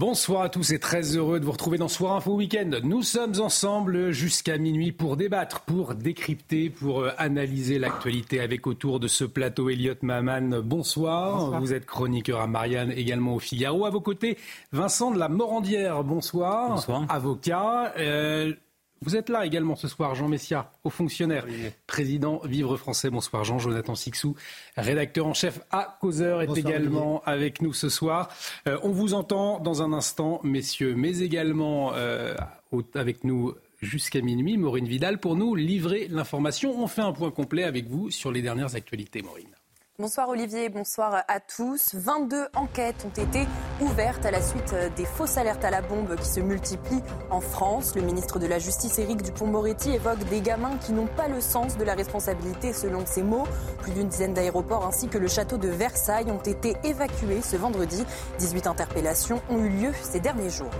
Bonsoir à tous et très heureux de vous retrouver dans Soir Info Week-end. Nous sommes ensemble jusqu'à minuit pour débattre, pour décrypter, pour euh, analyser l'actualité avec autour de ce plateau Elliot Maman. Bonsoir. Vous êtes chroniqueur à Marianne, également au Figaro. À vos côtés, Vincent de la Morandière. Bonsoir. Bonsoir. Avocat. Euh, vous êtes là également ce soir, Jean Messia, haut fonctionnaire, président Vivre Français. Bonsoir Jean, Jonathan Sixou, rédacteur en chef à Causeur, est également avec nous ce soir. Euh, on vous entend dans un instant, messieurs, mais également euh, avec nous jusqu'à minuit, Maureen Vidal, pour nous livrer l'information. On fait un point complet avec vous sur les dernières actualités, Maureen. Bonsoir Olivier, bonsoir à tous. 22 enquêtes ont été ouvertes à la suite des fausses alertes à la bombe qui se multiplient en France. Le ministre de la Justice, Éric Dupont-Moretti, évoque des gamins qui n'ont pas le sens de la responsabilité selon ses mots. Plus d'une dizaine d'aéroports ainsi que le château de Versailles ont été évacués ce vendredi. 18 interpellations ont eu lieu ces derniers jours.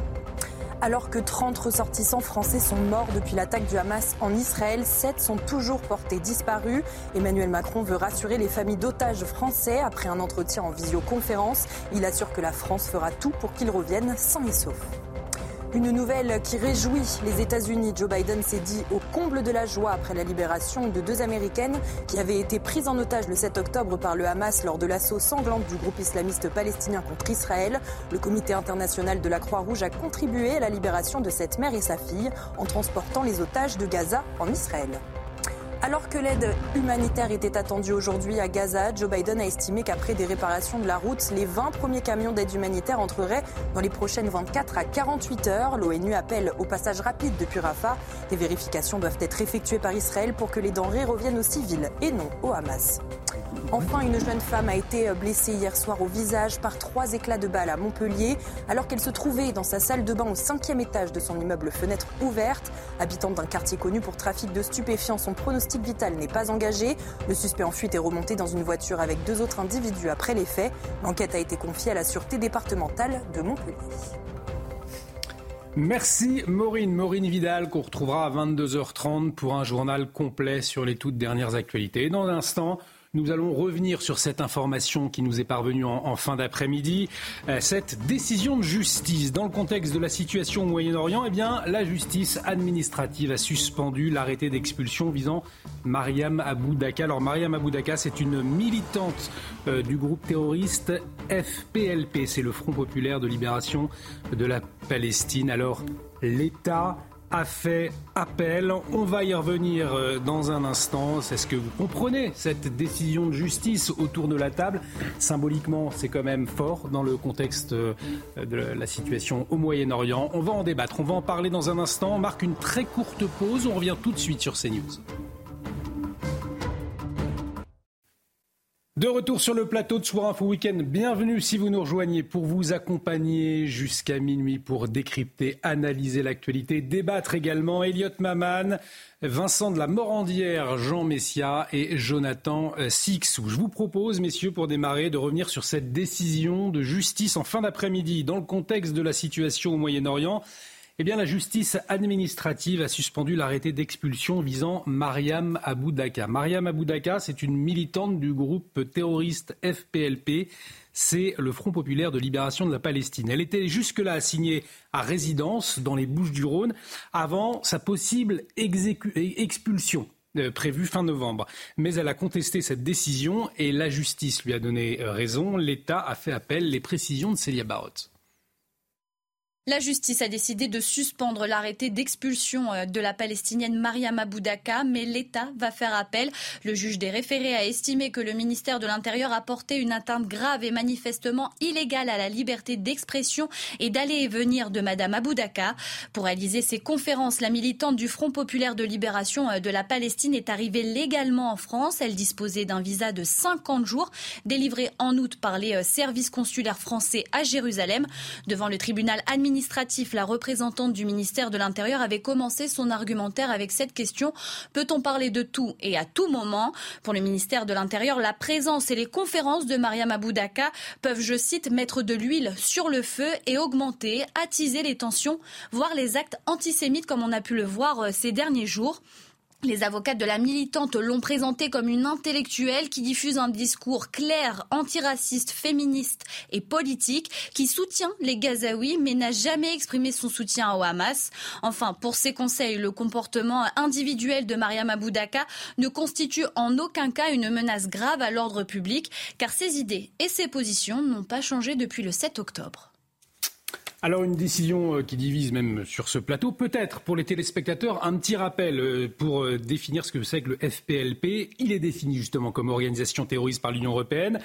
Alors que 30 ressortissants français sont morts depuis l'attaque du Hamas en Israël, 7 sont toujours portés disparus. Emmanuel Macron veut rassurer les familles d'otages français après un entretien en visioconférence. Il assure que la France fera tout pour qu'ils reviennent sains et saufs. Une nouvelle qui réjouit les États-Unis. Joe Biden s'est dit au comble de la joie après la libération de deux Américaines qui avaient été prises en otage le 7 octobre par le Hamas lors de l'assaut sanglante du groupe islamiste palestinien contre Israël. Le comité international de la Croix-Rouge a contribué à la libération de cette mère et sa fille en transportant les otages de Gaza en Israël. Alors que l'aide humanitaire était attendue aujourd'hui à Gaza, Joe Biden a estimé qu'après des réparations de la route, les 20 premiers camions d'aide humanitaire entreraient dans les prochaines 24 à 48 heures. L'ONU appelle au passage rapide depuis Rafah. Des vérifications doivent être effectuées par Israël pour que les denrées reviennent aux civils et non au Hamas. Enfin, une jeune femme a été blessée hier soir au visage par trois éclats de balles à Montpellier, alors qu'elle se trouvait dans sa salle de bain au cinquième étage de son immeuble fenêtre ouverte. Habitante d'un quartier connu pour trafic de stupéfiants, son pronostic vital n'est pas engagé. Le suspect en fuite est remonté dans une voiture avec deux autres individus après les faits. L'enquête a été confiée à la Sûreté départementale de Montpellier. Merci Maureen, Maureen Vidal qu'on retrouvera à 22h30 pour un journal complet sur les toutes dernières actualités. Dans un instant, nous allons revenir sur cette information qui nous est parvenue en, fin d'après-midi. Euh, cette décision de justice, dans le contexte de la situation au Moyen-Orient, eh bien, la justice administrative a suspendu l'arrêté d'expulsion visant Mariam Abou Daka. Alors, Mariam Abou Daka, c'est une militante euh, du groupe terroriste FPLP. C'est le Front populaire de libération de la Palestine. Alors, l'État a fait appel. On va y revenir euh, dans un instant. C'est ce que vous comprenez, cette décision de justice autour de la table. Symboliquement, c'est quand même fort dans le contexte euh, de la situation au Moyen-Orient. On va en débattre, on va en parler dans un instant. On marque une très courte pause. On revient tout de suite sur CNews. De retour sur le plateau de Soir Info Week-end, bienvenue si vous nous rejoignez pour vous accompagner jusqu'à minuit pour décrypter, analyser l'actualité, débattre également. Elliot Maman, Vincent de la Morandière, Jean Messia et Jonathan euh, Sixou. Je vous propose, messieurs, pour démarrer, de revenir sur cette décision de justice en fin d'après-midi dans le contexte de la situation au Moyen-Orient. Eh bien, la justice administrative a suspendu l'arrêté d'expulsion visant Mariam Aboudaka. Mariam Aboudaka, c'est une militante du groupe terroriste FPLP. C'est le Front populaire de libération de la Palestine. Elle était jusque-là assignée à résidence dans les Bouches-du-Rhône avant sa possible expulsion euh, prévue fin novembre. Mais elle a contesté cette décision et la justice lui a donné euh, raison. L'État a fait appel. Les précisions de Célia Barotte. La justice a décidé de suspendre l'arrêté d'expulsion euh, de la Palestinienne Mariam Aboudaka, mais l'État va faire appel. Le juge des référés a estimé que le ministère de l'Intérieur a porté une atteinte grave et manifestement illégale à la liberté d'expression et d'aller et venir de Madame Aboudaka. Pour réaliser ses conférences, la militante du Front populaire de libération euh, de la Palestine est arrivée légalement en France. Elle disposait d'un visa de 50 jours, délivré en août par les euh, services consulaires français à Jérusalem. Devant le tribunal administratif, la représentante du ministère de l'Intérieur avait commencé son argumentaire avec cette question. Peut-on parler de tout et à tout moment? Pour le ministère de l'Intérieur, la présence et les conférences de Mariam Aboudaka peuvent, je cite, mettre de l'huile sur le feu et augmenter, attiser les tensions, voire les actes antisémites comme on a pu le voir euh, ces derniers jours. Les avocates de la militante l'ont présentée comme une intellectuelle qui diffuse un discours clair, antiraciste, féministe et politique, qui soutient les Gazaouis mais n'a jamais exprimé son soutien au Hamas. Enfin, pour ses conseils, le comportement individuel de Mariam Aboudaka ne constitue en aucun cas une menace grave à l'ordre public, car ses idées et ses positions n'ont pas changé depuis le 7 octobre. Alors une décision euh, qui divise même sur ce plateau. Peut-être pour les téléspectateurs un petit rappel euh, pour euh, définir ce que c'est que le FPLP. Il est défini justement comme organisation terroriste par l'Union européenne.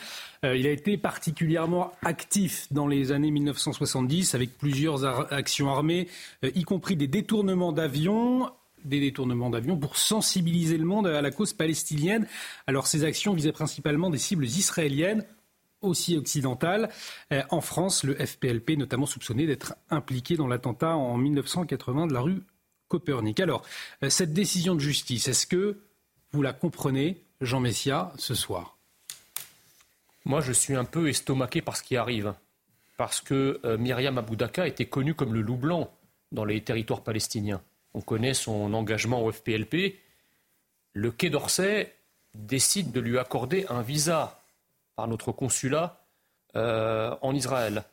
Il a été particulièrement actif dans les années 1970 avec plusieurs actions armées, y compris des détournements d'avions des détournements d'avions pour sensibiliser le monde à la cause palestinienne. Alors ces actions visaient principalement des cibles israéliennes aussi occidentale. Euh, en France, le FPLP notamment soupçonné d'être impliqué dans l'attentat en 1980 de la rue Copernic. Alors, euh, cette décision de justice, est-ce que vous la comprenez, Jean Messia, ce soir? Moi, je suis un peu estomaqué par ce qui arrive. Parce que euh, Myriam Aboudaka était connue comme le loup blanc dans les territoires palestiniens. On connaît son engagement au FPLP. Le Quai d'Orsay décide de lui accorder un visa par notre consulat euh, en Israël.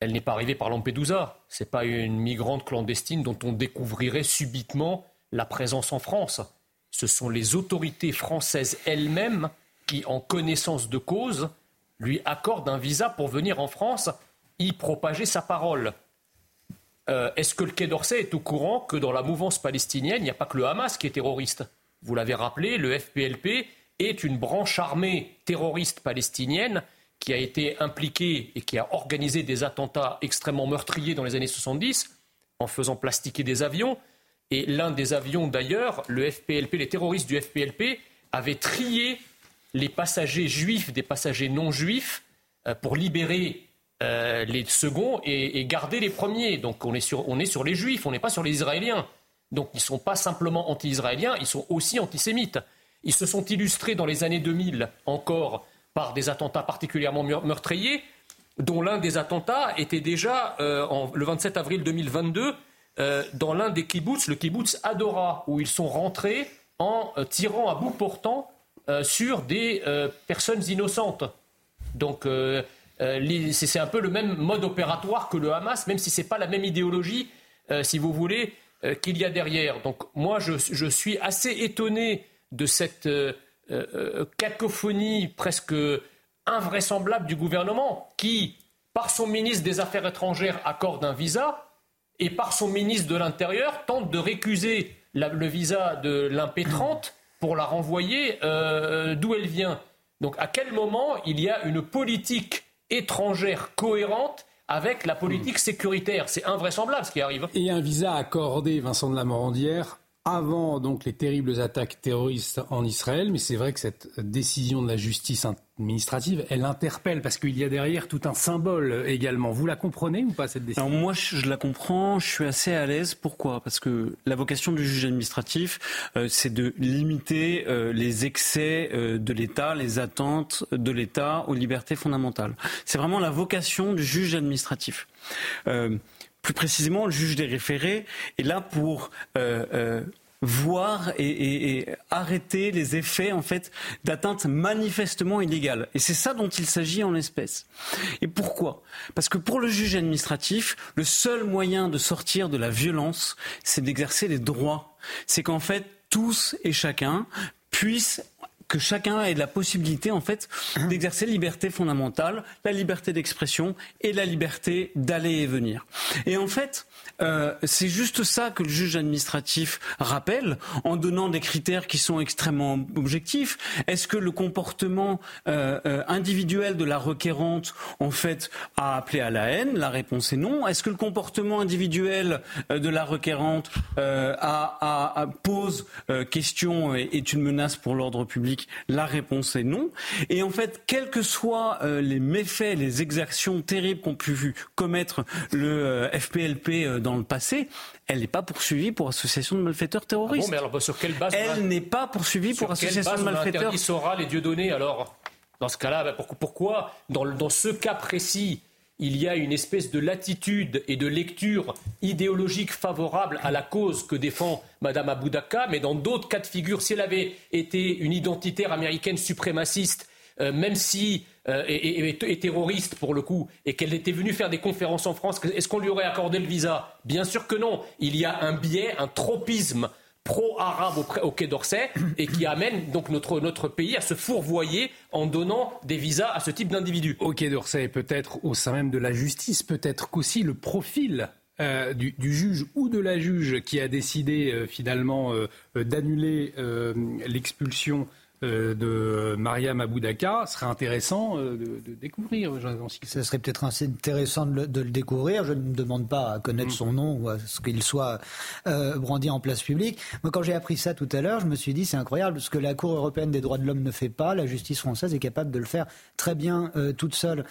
Elle n'est pas arrivée par Lampedusa. Ce n'est pas une migrante clandestine dont on découvrirait subitement la présence en France. Ce sont les autorités françaises elles-mêmes qui, en connaissance de cause, lui accordent un visa pour venir en France y propager sa parole. Euh, est-ce que le Quai d'Orsay est au courant que dans la mouvance palestinienne, il n'y a pas que le Hamas qui est terroriste? Vous l'avez rappelé, le FPLP est une branche armée terroriste palestinienne qui a été impliquée et qui a organisé des attentats extrêmement meurtriers dans les années 70 en faisant plastiquer des avions. Et l'un des avions d'ailleurs, le FPLP, les terroristes du FPLP avaient trié les passagers juifs des passagers non juifs euh, pour libérer euh, les seconds et, garder les premiers. Donc on est sur, on est sur les juifs, on n'est pas sur les Israéliens. Donc ils ne sont pas simplement anti-israéliens, ils sont aussi antisémites. Ils se sont illustrés dans les années 2000 encore par des attentats particulièrement meurtriers, dont l'un des attentats était déjà euh, le 27 avril 2022 euh, dans l'un des kibbutz, le kibbutz Adora, où ils sont rentrés en euh, tirant à bout portant sur des personnes innocentes. Donc c'est un peu le même mode opératoire que le Hamas, même si ce n'est pas la même idéologie, si vous voulez, qu'il y a derrière. Donc moi, je suis assez étonné de cette euh, euh, cacophonie presque invraisemblable du gouvernement qui, par son ministre des Affaires étrangères, accorde un visa et par son ministre de l'Intérieur tente de récuser le visa de l'impétrante pour la renvoyer euh, d'où elle vient. Donc à quel moment il y a une politique étrangère cohérente avec la politique sécuritaire? C'est invraisemblable ce qui arrive. Et un visa accordé, Vincent de la Morandière, avant donc les terribles attaques terroristes en Israël, mais c'est vrai que cette décision de la justice administrative, elle interpelle parce qu'il y a derrière tout un symbole également. Vous la comprenez ou pas cette décision? Alors moi, je la comprends, je suis assez à l'aise. Pourquoi? Parce que la vocation du juge administratif, euh, c'est de limiter euh, les excès euh, de l'État, les attentes de l'État aux libertés fondamentales. C'est vraiment la vocation du juge administratif plus précisément, le juge des référés est là pour euh, euh, voir et, arrêter les effets en fait d'atteinte manifestement illégale. Et c'est ça dont il s'agit en l'espèce. Et pourquoi? Parce que pour le juge administratif, le seul moyen de sortir de la violence, c'est d'exercer les droits. C'est qu'en fait, tous et chacun puissent que chacun ait la possibilité en fait d'exercer liberté fondamentale, la liberté d'expression et la liberté d'aller et venir. Et en fait, euh, c'est juste ça que le juge administratif rappelle en donnant des critères qui sont extrêmement objectifs. Est-ce que le comportement euh, euh, individuel de la requérante en fait a appelé à la haine? La réponse est non. Est-ce que le comportement individuel de la requérante pose question et est une menace pour l'ordre public La réponse est non. Et en fait, quels que soient les méfaits, les exactions terribles qu'ont pu commettre le FPLP dans le passé, elle n'est pas poursuivie pour association de malfaiteurs terroristes. Ah bon, mais alors sur quelle base Elle n'est pas poursuivie pour association de malfaiteurs. Qui saura les dieux donnés alors? Dans ce cas-là, bah, pourquoi dans, dans ce cas précis il y a une espèce de latitude et de lecture idéologique favorable à la cause que défend Mme Aboudaka, mais dans d'autres cas de figure, si elle avait été une identitaire américaine suprémaciste, euh, même si euh, est, terroriste pour le coup, et qu'elle était venue faire des conférences en France, est-ce qu'on lui aurait accordé le visa? Bien sûr que non. Il y a un biais, un tropisme pro-arabe au, Quai d'Orsay et qui amène donc notre, notre pays à se fourvoyer en donnant des visas à ce type d'individus. Au Quai d'Orsay peut-être au sein même de la justice, peut-être qu'aussi le profil euh, du, juge ou de la juge qui a décidé euh, finalement euh, d'annuler l'expulsion euh, de Mariam Aboudaka serait intéressant euh, de, découvrir. Ce serait peut-être intéressant de le, découvrir. Je ne demande pas à connaître mm. son nom ou à ce qu'il soit euh, brandi en place publique. Moi, quand j'ai appris ça tout à l'heure, je me suis dit c'est incroyable ce que la Cour européenne des droits de l'homme ne fait pas. La justice française est capable de le faire très bien toute seule.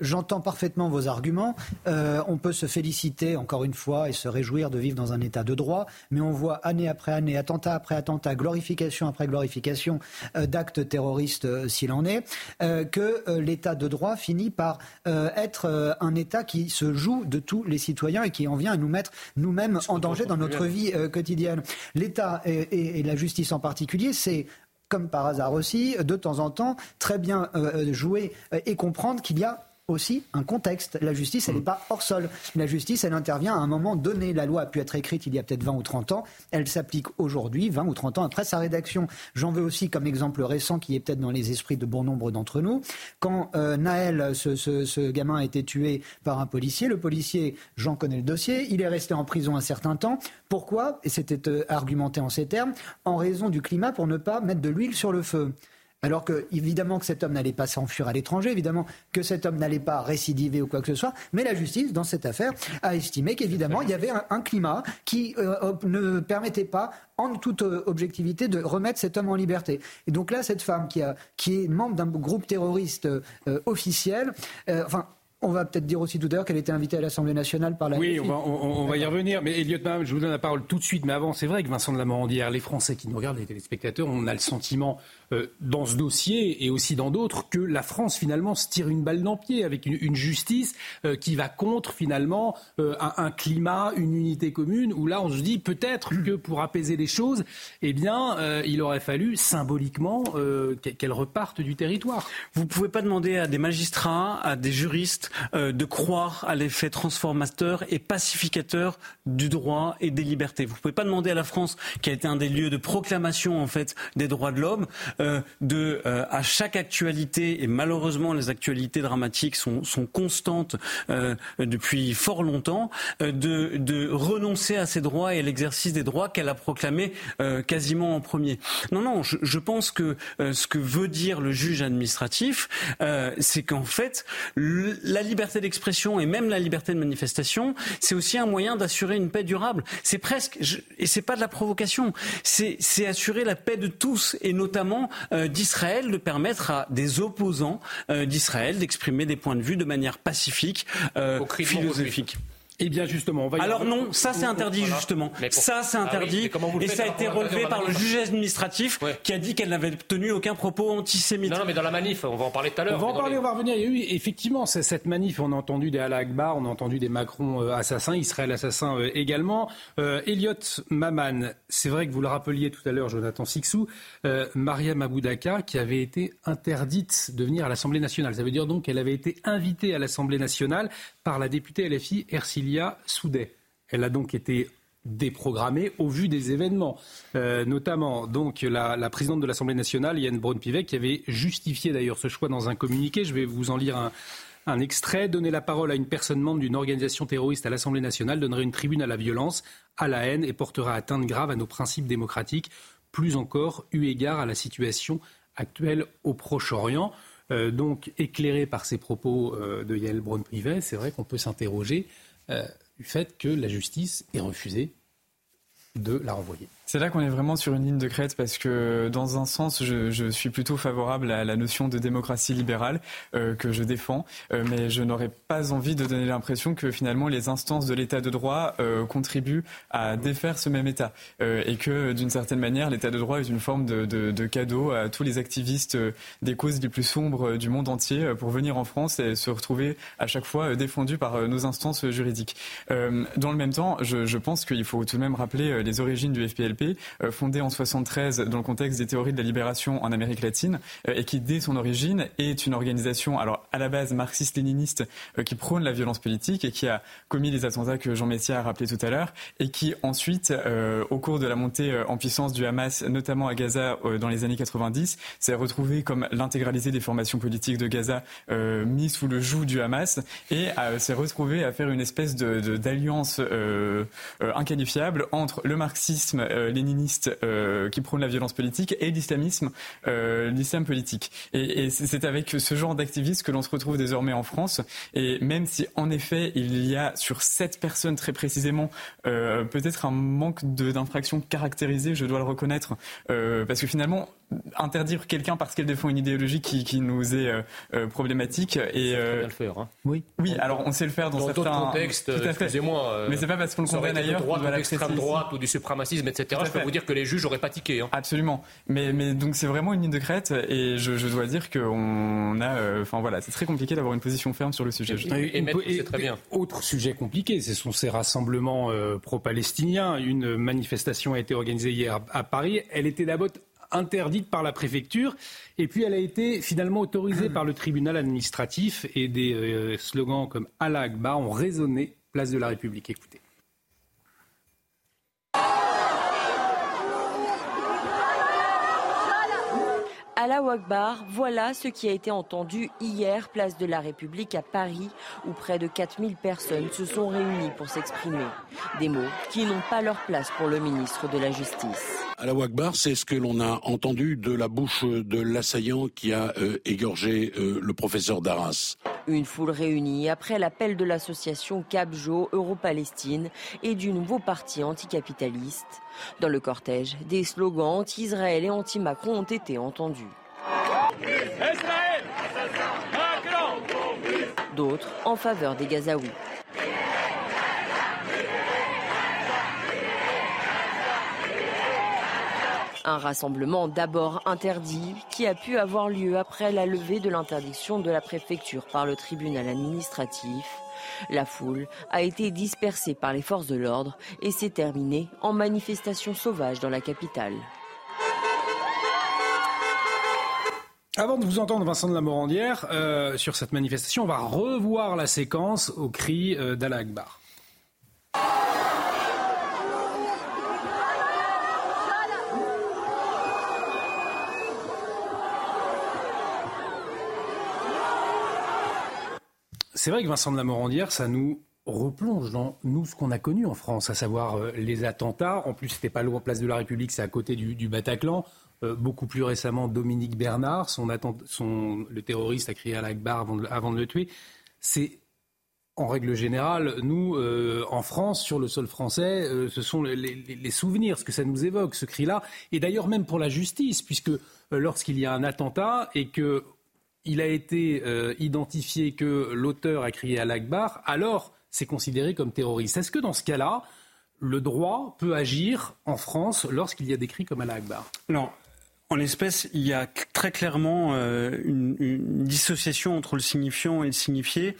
J'entends parfaitement vos arguments. on peut se féliciter encore une fois et se réjouir de vivre dans un état de droit, mais on voit année après année, attentat après attentat, glorification après glorification euh, d'actes terroristes euh, s'il en est, euh, que l'état de droit finit par être un état qui se joue de tous les citoyens et qui en vient à nous mettre nous-mêmes en danger dans notre vie quotidienne. L'État et, la justice en particulier, c'est comme par hasard aussi, de temps en temps, très bien jouer et comprendre qu'il y a aussi un contexte. La justice, elle n'est pas hors sol. La justice, elle intervient à un moment donné. La loi a pu être écrite il y a peut-être 20 ou 30 ans. Elle s'applique aujourd'hui, 20 ou 30 ans après sa rédaction. J'en veux aussi comme exemple récent qui est peut-être dans les esprits de bon nombre d'entre nous. Quand euh, Naël, ce, gamin, a été tué par un policier, le policier, j'en connais le dossier, il est resté en prison un certain temps. Pourquoi? Et c'était euh, argumenté en ces termes, en raison du climat pour ne pas mettre de l'huile sur le feu. Alors que, évidemment, que cet homme n'allait pas s'enfuir à l'étranger, évidemment que cet homme n'allait pas récidiver ou quoi que ce soit, mais la justice, dans cette affaire, a estimé qu'évidemment, il y avait un, climat qui euh, ne permettait pas, en toute euh, objectivité, de remettre cet homme en liberté. Et donc là, cette femme qui, a, qui est membre d'un groupe terroriste euh, officiel, enfin, on va peut-être dire aussi tout à l'heure qu'elle était invitée à l'Assemblée nationale par la. Oui, on va, y revenir. Mais Elliot je vous donne la parole tout de suite. Mais avant, c'est vrai que Vincent de la Morandière, les Français qui nous regardent, les téléspectateurs, on a le sentiment euh, dans ce dossier et aussi dans d'autres que la France finalement se tire une balle dans le pied avec une, justice euh, qui va contre finalement euh, un, climat, une unité commune. Où là, on se dit peut-être que pour apaiser les choses, eh bien, il aurait fallu symboliquement qu'elle reparte du territoire. Vous pouvez pas demander à des magistrats, à des juristes de croire à l'effet transformateur et pacificateur du droit et des libertés. Vous ne pouvez pas demander à la France, qui a été un des lieux de proclamation en fait des droits de l'homme, euh, de euh, à chaque actualité et malheureusement les actualités dramatiques sont, constantes depuis fort longtemps, de, de, renoncer à ses droits et à l'exercice des droits qu'elle a proclamés quasiment en premier. Non, non, je, je pense que ce que veut dire le juge administratif, c'est qu'en fait la la liberté d'expression et même la liberté de manifestation, c'est aussi un moyen d'assurer une paix durable. C'est presque, je, et c'est pas de la provocation, c'est assurer la paix de tous et notamment euh, d'Israël, de permettre à des opposants euh, d'Israël d'exprimer des points de vue de manière pacifique, euh, philosophique. Eh bien justement, on va y Alors non, ça c'est interdit justement. Ça c'est ah interdit et ça a été relevé par le juge administratif qui a dit qu'elle n'avait tenu aucun propos antisémite. Non, non, mais dans la manif, on va en parler tout à l'heure. On va en parler, on va revenir. Il y a eu effectivement cette manif, on a entendu des Allah Akbar, on a entendu des Macron euh, assassins, Israël assassin euh, également. Euh, Elliot Maman, c'est vrai que vous le rappeliez tout à l'heure, Jonathan Sixou, euh, Mariam Aboudaka qui avait été interdite de venir à l'Assemblée nationale. Ça veut dire donc qu'elle avait été invitée à l'Assemblée nationale par la députée LFI Elle a donc été déprogrammée au vu des événements, euh, notamment donc la, présidente de l'Assemblée nationale, Yann Braun-Pivet, qui avait justifié d'ailleurs ce choix dans un communiqué. Je vais vous en lire un, extrait. Donner la parole à une personne membre d'une organisation terroriste à l'Assemblée nationale donnerait une tribune à la violence, à la haine et portera atteinte grave à nos principes démocratiques, plus encore eu égard à la situation actuelle au Proche-Orient. Euh, donc éclairé par ces propos euh, de Yael Braun-Privet, c'est vrai qu'on peut s'interroger euh, du fait que la justice ait refusé de la renvoyer. C'est là qu'on est vraiment sur une ligne de crête parce que dans un sens, je, suis plutôt favorable à la notion de démocratie libérale euh, que je défends, euh, mais je n'aurais pas envie de donner l'impression que finalement les instances de l'état de droit euh, contribuent à défaire ce même état et que d'une certaine manière l'état de droit est une forme de, de, cadeau à tous les activistes des causes les plus sombres du monde entier pour venir en France et se retrouver à chaque fois défendus par nos instances juridiques. dans le même temps, je, je pense qu'il faut tout de même rappeler les origines du FPLP euh, fondée en 73 dans le contexte des théories de la libération en Amérique latine, euh, et qui, dès son origine, est une organisation, alors à la base marxiste-léniniste, euh, qui prône la violence politique et qui a commis les attentats que Jean Messia a rappelé tout à l'heure, et qui ensuite, au cours de la montée en puissance du Hamas, notamment à Gaza dans les années 90, s'est retrouvé comme l'intégralité des formations politiques de Gaza mis sous le joug du Hamas et s'est retrouvé à faire une espèce d'alliance de, inqualifiable entre le marxisme léniniste euh, qui prône la violence politique et l'islamisme, euh, l'islam politique. Et, c'est avec ce genre d'activistes que l'on se retrouve désormais en France. Et même si en effet il y a sur sept personnes très précisément euh, peut-être un manque d'infractions caractérisées, je dois le reconnaître, euh, parce que finalement interdire quelqu'un parce qu'elle défend une idéologie qui, qui nous est euh, euh problématique et euh, le faire. Hein. Oui. Oui, alors on sait le faire dans, dans certains contextes. Excusez-moi. Euh, mais c'est pas parce qu'on le condamne ailleurs. Droite, de l'extrême droite ou du suprémacisme, etc. Je peux vous dire que les juges n'auraient pas tiqué. Hein. Absolument. Mais, mais donc c'est vraiment une ligne de crête et je, je dois dire qu'on a. Euh, enfin voilà, c'est très compliqué d'avoir une position ferme sur le sujet. Et, et, et c'est très bien. Autre sujet compliqué, ce sont ces rassemblements pro-palestiniens. Une manifestation a été organisée hier à Paris. Elle était d'abord interdite par la préfecture. Et puis elle a été finalement autorisée par le tribunal administratif. Et des euh, slogans comme Allah Akbar ont résonné place de la République. Écoutez. La Akbar, voilà ce qui a été entendu hier, place de la République à Paris, où près de 4000 personnes se sont réunies pour s'exprimer. Des mots qui n'ont pas leur place pour le ministre de la Justice. Allah Akbar, c'est ce que l'on a entendu de la bouche de l'assaillant qui a euh, égorgé euh, le professeur d'Arras. Une foule réunie après l'appel de l'association Cabjo Euro-Palestine et du nouveau parti anticapitaliste. Dans le cortège, des slogans anti-Israël et anti-Macron ont été entendus. D'autres en faveur des Gazaouis. Un rassemblement d'abord interdit qui a pu avoir lieu après la levée de l'interdiction de la préfecture par le tribunal administratif. La foule a été dispersée par les forces de l'ordre et s'est terminée en manifestation sauvage dans la capitale. Avant de vous entendre, Vincent de la Morandière, euh, sur cette manifestation, on va revoir la séquence au cri euh, d'Allah Akbar. C'est vrai que Vincent de la Morandière, ça nous replonge dans nous ce qu'on a connu en France, à savoir euh, les attentats. En plus, c'était pas loin place de la République, c'est à côté du, Bataclan. Euh, beaucoup plus récemment, Dominique Bernard, son, son le terroriste a crié à l'Akbar avant, avant, de le tuer. C'est en règle générale, nous, euh, en France, sur le sol français, ce sont les, souvenirs, ce que ça nous évoque, ce cri-là. Et d'ailleurs, même pour la justice, puisque lorsqu'il y a un attentat et que il a été euh, identifié que l'auteur a crié à l'Akbar, alors c'est considéré comme terroriste. Est-ce que dans ce cas-là, le droit peut agir en France lorsqu'il y a des cris comme à l'Akbar? Non. En l'espèce, il y a très clairement euh, une, dissociation entre le signifiant et le signifié.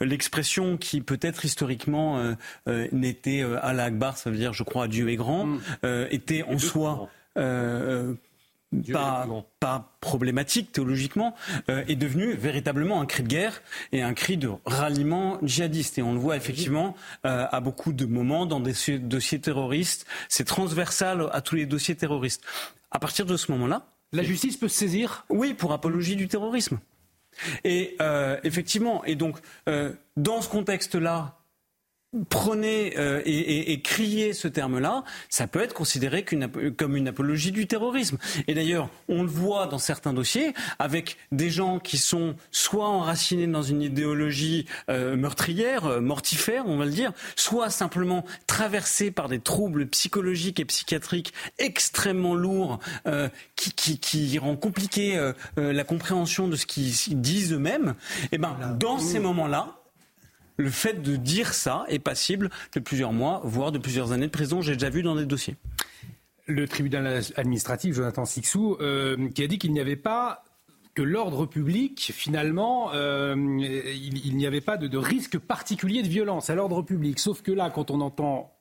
L'expression qui peut-être historiquement euh, n'était à l'Akbar, ça veut dire je crois à Dieu est grand, mm. était en soi pas, pas, problématique théologiquement, euh, est devenu véritablement un cri de guerre et un cri de ralliement djihadiste. Et on le voit effectivement euh, à beaucoup de moments dans des dossiers terroristes. C'est transversal à tous les dossiers terroristes. À partir de ce moment-là, la justice peut se saisir Oui, pour apologie du terrorisme. Et euh, effectivement, et donc dans ce contexte-là, prenez euh, et, et, criez ce terme-là, ça peut être considéré comme une apologie du terrorisme. Et d'ailleurs, on le voit dans certains dossiers avec des gens qui sont soit enracinés dans une idéologie euh, meurtrière, euh, mortifère, on va le dire, soit simplement traversés par des troubles psychologiques et psychiatriques extrêmement lourds qui, qui, qui rend compliqué la compréhension de ce qu'ils disent eux-mêmes. Et eh ben, dans ces moments-là, le fait de dire ça est passible de plusieurs mois, voire de plusieurs années de prison. J'ai déjà vu dans des dossiers. Le tribunal administratif, Jonathan Sixou, euh, qui a dit qu'il n'y avait pas que l'ordre public, finalement, euh, il, n'y avait pas de, risque particulier de violence à l'ordre public. Sauf que là, quand on entend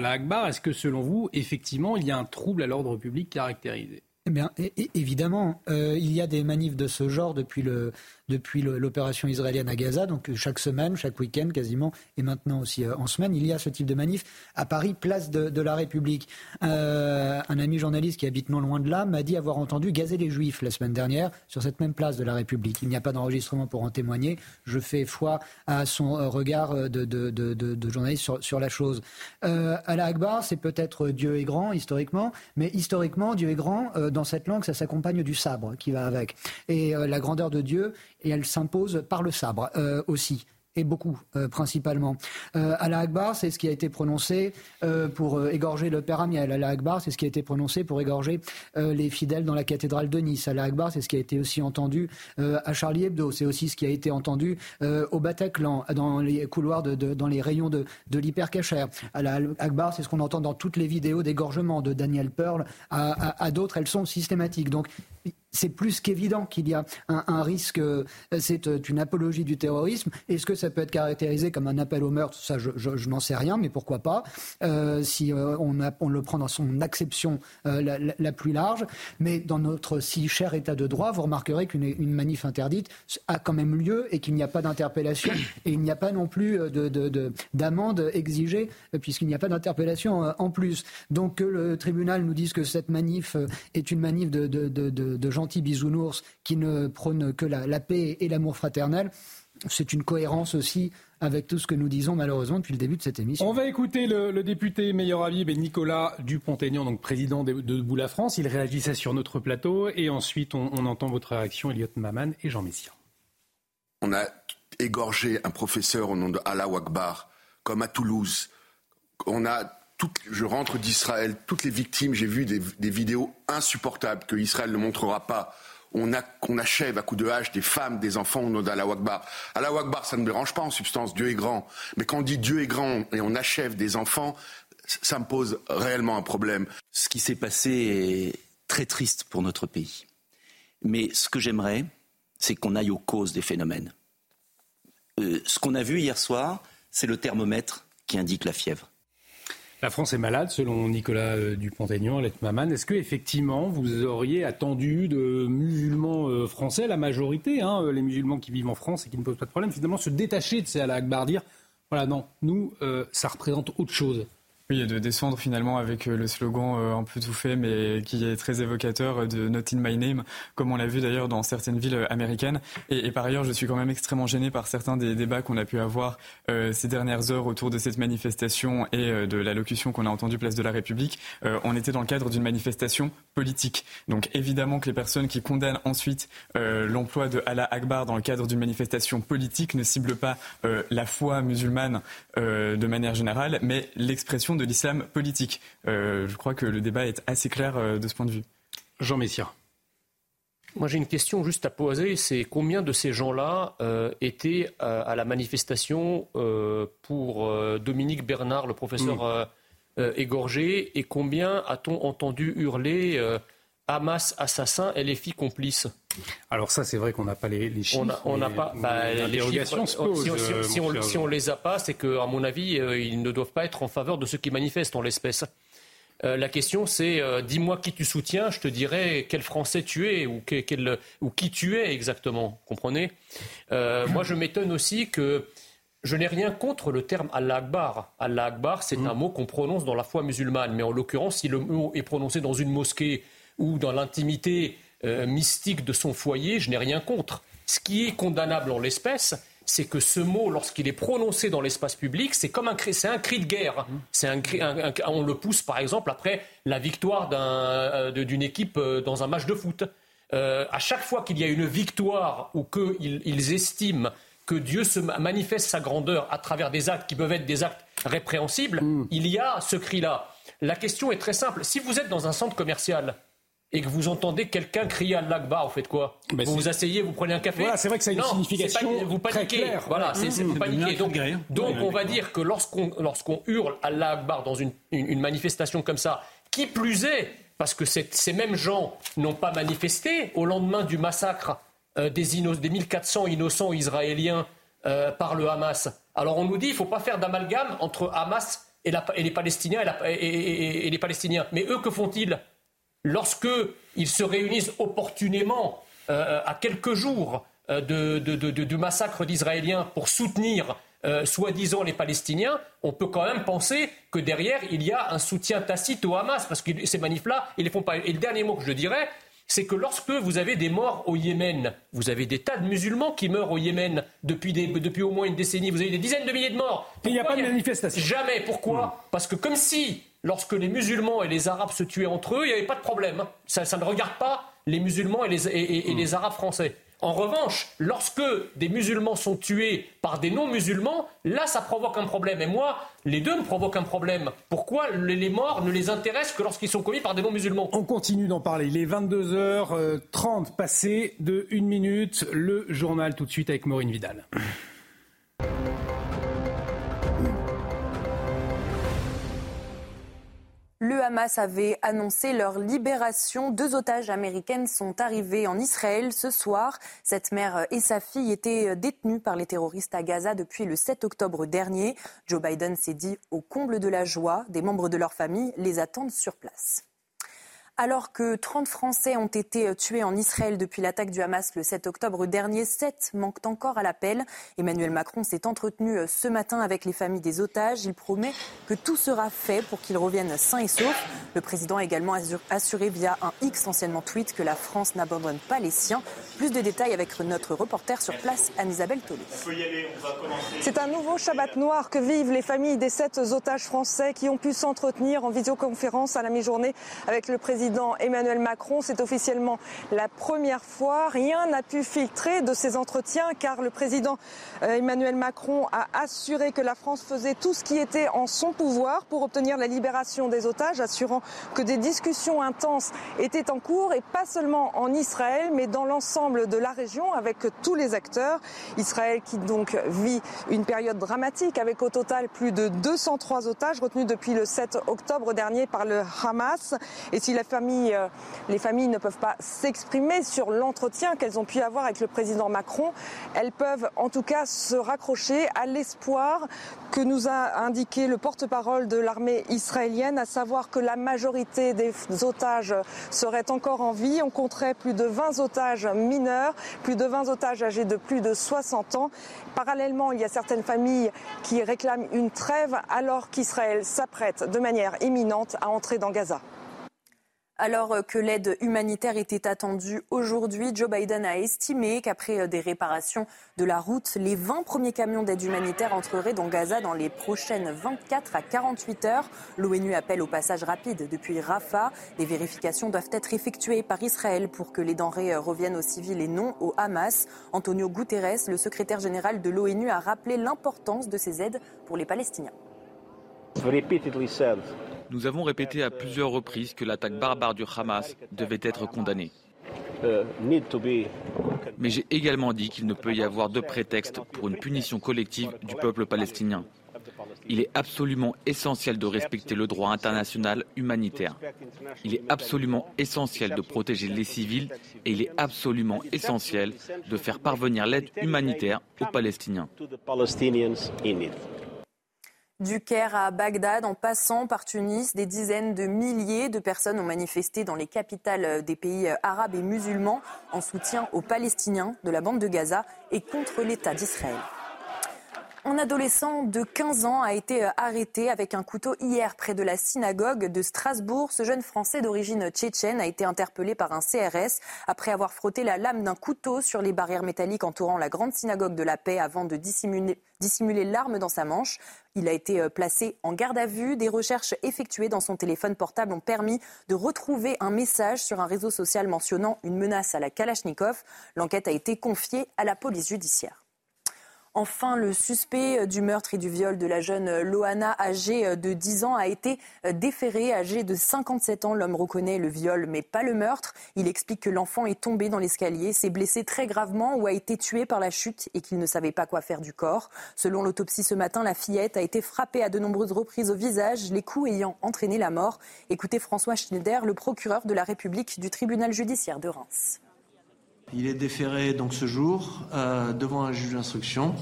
la Akbar, est-ce que selon vous, effectivement, il y a un trouble à l'ordre public caractérisé? Eh bien, évidemment, euh, il y a des manifs de ce genre depuis le, depuis l'opération israélienne à Gaza. Donc chaque semaine, chaque week-end quasiment, et maintenant aussi euh, en semaine, il y a ce type de manif à Paris, place de, la République. Euh, un ami journaliste qui habite non loin de là m'a dit avoir entendu gazer les Juifs la semaine dernière sur cette même place de la République. Il n'y a pas d'enregistrement pour en témoigner. Je fais foi à son euh, regard de, de, journaliste sur, la chose. Euh, Allah Akbar, c'est peut-être Dieu est grand historiquement, mais historiquement, Dieu est grand. dans cette langue, ça s'accompagne du sabre qui va avec. Et la grandeur de Dieu et elle s'impose par le sabre euh, aussi et beaucoup, euh, principalement. Euh, Allah Akbar, c'est ce qui a été prononcé euh, pour égorger le Père Amiel. Allah Akbar, c'est ce qui a été prononcé pour égorger les fidèles dans la cathédrale de Nice. Allah Akbar, c'est ce qui a été aussi entendu à Charlie Hebdo. C'est aussi ce qui a été entendu au Bataclan, dans les couloirs, dans les rayons de, de l'hypercacher. Allah Akbar, c'est ce qu'on entend dans toutes les vidéos d'égorgement de Daniel Pearl à, à d'autres. Elles sont systématiques. Donc, c'est plus qu'évident qu'il y a un, risque, euh, c'est euh, une apologie du terrorisme. Est-ce que ça peut être caractérisé comme un appel au meurtre? Ça, je, n'en sais rien, mais pourquoi pas, euh, si on, le prend dans son acception la, plus large. Mais dans notre si cher état de droit, vous remarquerez qu'une manif interdite a quand même lieu et qu'il n'y a pas d'interpellation et il n'y a pas non plus d'amende de, exigée puisqu'il n'y a pas d'interpellation en plus. Donc que le tribunal nous dise que cette manif est une manif de, de gens bisounours qui ne prône que la, paix et l'amour fraternel. C'est une cohérence aussi avec tout ce que nous disons malheureusement depuis le début de cette émission. On va écouter le, député meilleur avis, Nicolas Dupont-Aignan, donc président de, de la France. Il réagissait sur notre plateau et ensuite on, entend votre réaction, Elliot Maman et Jean Messia. On a égorgé un professeur au nom de Allah Akbar, comme à Toulouse. On a je rentre d'Israël, toutes les victimes, j'ai vu des, vidéos insupportables que Israël ne montrera pas. On, achève à coups de hache des femmes, des enfants au nom d'Allah Akbar. Allah Akbar, ça ne me dérange pas en substance, Dieu est grand. Mais quand on dit Dieu est grand et on achève des enfants, ça me pose réellement un problème. Ce qui s'est passé est très triste pour notre pays. Mais ce que j'aimerais, c'est qu'on aille aux causes des phénomènes. Euh, ce qu'on a vu hier soir, c'est le thermomètre qui indique la fièvre. La France est malade, selon Nicolas euh, Dupont-Aignan, Alette Maman. Est-ce que effectivement vous auriez attendu de musulmans euh, français, la majorité, hein, euh, les musulmans qui vivent en France et qui ne posent pas de problème, finalement se détacher de ces Allah Akbar, dire voilà, non, nous, ça représente autre chose? Oui, et de descendre finalement avec euh, le slogan euh, un peu tout fait, mais qui est très évocateur euh, de Not in my name, comme on l'a vu d'ailleurs dans certaines villes américaines. Et, par ailleurs, je suis quand même extrêmement gêné par certains des débats qu'on a pu avoir ces dernières heures autour de cette manifestation et de l'allocution qu'on a entendue place de la République. on était dans le cadre d'une manifestation politique. Donc évidemment que les personnes qui condamnent ensuite l'emploi de Allah Akbar dans le cadre d'une manifestation politique ne ciblent pas la foi musulmane de manière générale, mais l'expression de l'islam politique. Euh, je crois que le débat est assez clair euh, de ce point de vue. Jean Messia. Moi, j'ai une question juste à poser. C'est combien de ces gens-là euh, étaient à la manifestation pour Dominique Bernard, le professeur mm. égorgé, et combien a-t-on entendu hurler Hamas assassin et les filles complices alors ça, c'est vrai qu'on n'a pas les, chiffres. On n'a pas. Bah, les chiffres, se si, on, si, on, les a pas, c'est qu'à mon avis, euh, ils ne doivent pas être en faveur de ceux qui manifestent en l'espèce. Euh, la question, c'est euh, dis-moi qui tu soutiens, je te dirai quel Français tu es ou, ou qui tu es exactement. Comprenez? Moi, je m'étonne aussi que je n'ai rien contre le terme Allah Akbar. Allah Akbar, c'est mm. un mot qu'on prononce dans la foi musulmane, mais en l'occurrence, si le mot est prononcé dans une mosquée ou dans l'intimité euh, mystique de son foyer, je n'ai rien contre. Ce qui est condamnable en l'espèce, c'est que ce mot, lorsqu'il est prononcé dans l'espace public, c'est comme un cri, c'est un cri de guerre. C'est un, cri, on le pousse, par exemple, après la victoire d'un, d'une équipe dans un match de foot. à chaque fois qu'il y a une victoire ou qu'ils ils estiment que Dieu se manifeste sa grandeur à travers des actes qui peuvent être des actes répréhensibles, mm. il y a ce cri-là. La question est très simple. Si vous êtes dans un centre commercial et que vous entendez quelqu'un crier à Akbar, vous faites quoi ben, Vous vous asseyez, vous prenez un café Voilà, c'est vrai que ça a une signification vous paniquez. Très Voilà, c'est vous paniquez. Donc, donc on va dire que lorsqu'on lorsqu'on hurle Allah Akbar dans une, une, manifestation comme ça, qui plus est, parce que ces mêmes gens n'ont pas manifesté au lendemain du massacre euh, des, des 1400 innocents israéliens euh, par le Hamas. Alors on nous dit qu'il ne faut pas faire d'amalgame entre Hamas et, les Palestiniens et, les Palestiniens. Mais eux, que font-ils? Lorsqu'ils se réunissent opportunément euh, à quelques jours du massacre d'Israéliens pour soutenir soi-disant les Palestiniens, on peut quand même penser que derrière, il y a un soutien tacite au Hamas, parce que ces manifs-là, ils ne les font pas. Et le dernier mot que je dirais, c'est que lorsque vous avez des morts au Yémen, vous avez des tas de musulmans qui meurent au Yémen depuis, depuis au moins une décennie, vous avez des dizaines de milliers de morts. il n'y a pas de manifestation. Jamais? Pourquoi? Hmm. Parce que comme si, lorsque les musulmans et les arabes se tuaient entre eux, il n'y avait pas de problème. Ça, ne regarde pas les musulmans et les, et les hmm. arabes français. En revanche, lorsque des musulmans sont tués par des non-musulmans, là, ça provoque un problème. Et moi, les deux me provoquent un problème. Pourquoi les morts ne les intéressent que lorsqu'ils sont commis par des non-musulmans? On continue d'en parler. Il est 22h30 passé de 1 minute. Le journal tout de suite avec Maureen Vidal. Le Hamas avait annoncé leur libération. Deux otages américaines sont arrivées en Israël ce soir. Cette mère et sa fille étaient détenues par les terroristes à Gaza depuis le 7 octobre dernier. Joe Biden s'est dit au comble de la joie. Des membres de leur famille les attendent sur place. Alors que 30 Français ont été euh, tués en Israël depuis l'attaque du Hamas le 7 octobre dernier, 7 manquent encore à l'appel. Emmanuel Macron s'est entretenu euh, ce matin avec les familles des otages. Il promet que tout sera fait pour qu'ils reviennent sains et saufs. Le président a également assuré via un X anciennement tweet que la France n'abandonne pas les siens. Plus de détails avec notre reporter sur place, Anne-Isabelle Tollet. C'est un nouveau Shabbat noir que vivent les familles des sept otages français qui ont pu s'entretenir en visioconférence à la mi-journée avec le président président Emmanuel Macron. C'est officiellement la première fois. Rien n'a pu filtrer de ces entretiens car le président euh, Emmanuel Macron a assuré que la France faisait tout ce qui était en son pouvoir pour obtenir la libération des otages, assurant que des discussions intenses étaient en cours et pas seulement en Israël mais dans l'ensemble de la région avec tous les acteurs. Israël qui donc vit une période dramatique avec au total plus de 203 otages retenus depuis le 7 octobre dernier par le Hamas. Et euh, les familles ne peuvent pas s'exprimer sur l'entretien qu'elles ont pu avoir avec le président Macron. Elles peuvent en tout cas se raccrocher à l'espoir que nous a indiqué le porte-parole de l'armée israélienne, à savoir que la majorité des otages seraient encore en vie. On compterait plus de 20 otages mineurs, plus de 20 otages âgés de plus de 60 ans. Parallèlement, il y a certaines familles qui réclament une trêve alors qu'Israël s'apprête de manière imminente à entrer dans Gaza. Alors que l'aide humanitaire était attendue aujourd'hui, Joe Biden a estimé qu'après euh, des réparations de la route, les 20 premiers camions d'aide humanitaire entreraient dans Gaza dans les prochaines 24 à 48 heures. L'ONU appelle au passage rapide depuis Rafah. Des vérifications doivent être effectuées par Israël pour que les denrées euh, reviennent aux civils et non au Hamas. Antonio Guterres, le secrétaire général de l'ONU, a rappelé l'importance de ces aides pour les Palestiniens. Nous avons répété à plusieurs reprises que l'attaque barbare du Hamas devait être condamnée. Mais j'ai également dit qu'il ne peut y avoir de prétexte pour une punition collective du peuple palestinien. Il est absolument essentiel de respecter le droit international humanitaire. Il est absolument essentiel de protéger les civils et il est absolument essentiel de faire parvenir l'aide humanitaire aux Palestiniens. Du Caire à Bagdad, en passant par Tunis, des dizaines de milliers de personnes ont manifesté dans les capitales des pays arabes et musulmans en soutien aux Palestiniens de la bande de Gaza et contre l'État d'Israël. Un adolescent de 15 ans a été euh, arrêté avec un couteau hier près de la synagogue de Strasbourg. Ce jeune Français d'origine tchétchène a été interpellé par un CRS après avoir frotté la lame d'un couteau sur les barrières métalliques entourant la grande synagogue de la paix avant de dissimuler, dissimuler l'arme dans sa manche. Il a été euh, placé en garde à vue. Des recherches effectuées dans son téléphone portable ont permis de retrouver un message sur un réseau social mentionnant une menace à la Kalachnikov. L'enquête a été confiée à la police judiciaire. Enfin, le suspect du meurtre et du viol de la jeune Loana, âgée de 10 ans, a été déféré. Âgé de 57 ans, l'homme reconnaît le viol, mais pas le meurtre. Il explique que l'enfant est tombé dans l'escalier, s'est blessé très gravement ou a été tué par la chute et qu'il ne savait pas quoi faire du corps. Selon l'autopsie ce matin, la fillette a été frappée à de nombreuses reprises au visage, les coups ayant entraîné la mort. Écoutez François Schneider, le procureur de la République du tribunal judiciaire de Reims. Il est déféré donc ce jour euh, devant un juge d'instruction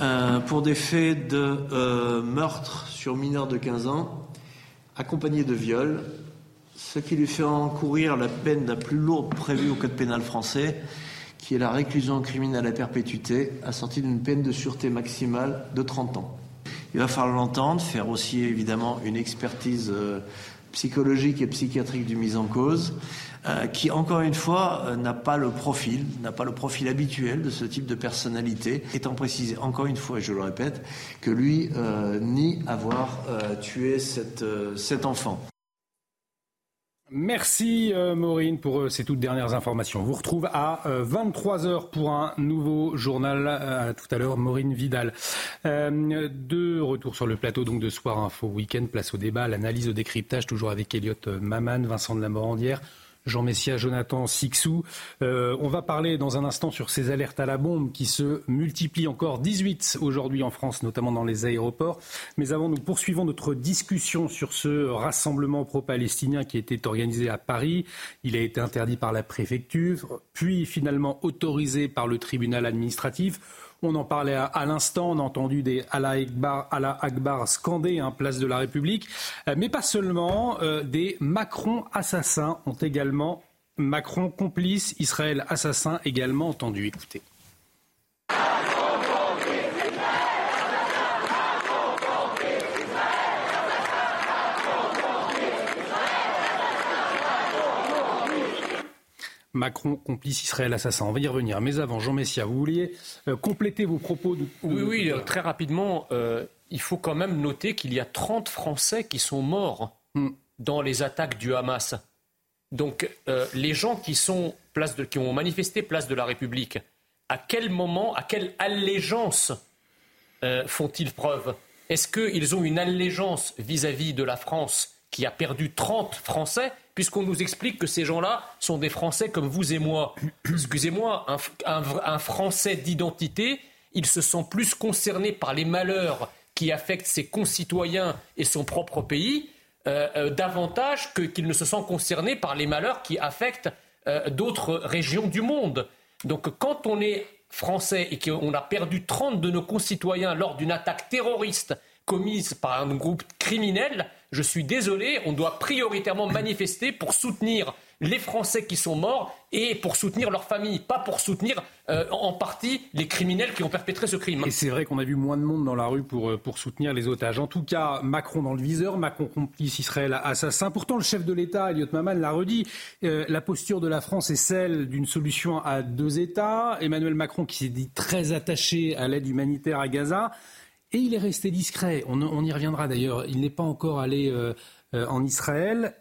euh, pour des faits de euh, meurtre sur mineur de 15 ans, accompagné de viol, ce qui lui fait encourir la peine la plus lourde prévue au Code pénal français, qui est la réclusion criminelle à perpétuité, assortie d'une peine de sûreté maximale de 30 ans. Il va falloir l'entendre, faire aussi évidemment une expertise psychologique et psychiatrique du mise en cause. Euh, qui, encore une fois, euh, n'a pas le profil, n'a pas le profil habituel de ce type de personnalité, étant précisé, encore une fois, et je le répète, que lui euh, nie avoir tué cette, cet enfant. Merci Maureen pour ces toutes dernières informations. On vous retrouve à 23h pour un nouveau journal. tout à l'heure, Maureen Vidal. de retour sur le plateau donc de Soir Info Week-end, place au débat, l'analyse, au décryptage, toujours avec Elliot Maman, Vincent de la Morandière. Jean Messia, Jonathan Sixou. Euh, on va parler dans un instant sur ces alertes à la bombe qui se multiplient encore 18 aujourd'hui en France, notamment dans les aéroports. Mais avant, nous poursuivons notre discussion sur ce rassemblement pro-palestinien qui était organisé à Paris. Il a été interdit par la préfecture, puis finalement autorisé par le tribunal administratif. On en parlait à, l'instant, on a entendu des Allah Akbar, Allah scandés, hein, place de la République. Euh, mais pas seulement, euh, des Macron assassins ont également, Macron complice, Israël assassin également entendu. Écoutez. Macron complice Israël assassin. On va y revenir. Mais avant, Jean Messia, vous vouliez euh, compléter vos propos Oui, oui, euh, très rapidement. Euh, il faut quand même noter qu'il y a 30 Français qui sont morts hmm. dans les attaques du Hamas. Donc, les gens qui, sont place de, qui ont manifesté place de la République, à quel moment, à quelle allégeance font-ils preuve? Est-ce qu'ils ont une allégeance vis à -vis de la France qui a perdu 30 Français puisqu'on nous explique que ces gens-là sont des Français comme vous et moi. Excusez-moi, un, Français d'identité, il se sent plus concerné par les malheurs qui affectent ses concitoyens et son propre pays, euh, euh, davantage qu'il ne se sent concerné par les malheurs qui affectent euh, d'autres régions du monde. Donc quand on est français et qu'on a perdu 30 de nos concitoyens lors d'une attaque terroriste commise par un groupe criminel, je suis désolé, on doit prioritairement manifester pour soutenir les Français qui sont morts et pour soutenir leurs familles, pas pour soutenir euh, en partie les criminels qui ont perpétré ce crime. Et c'est vrai qu'on a vu moins de monde dans la rue pour, euh, pour soutenir les otages. En tout cas, Macron dans le viseur, Macron complice Israël assassin. Pourtant, le chef de l'État, Elliot Maman, l'a redit, euh, la posture de la France est celle d'une solution à deux États. Emmanuel Macron qui s'est dit très attaché à l'aide humanitaire à Gaza. Et il est resté discret. On, y reviendra d'ailleurs. Il n'est pas encore allé euh, euh, en Israël.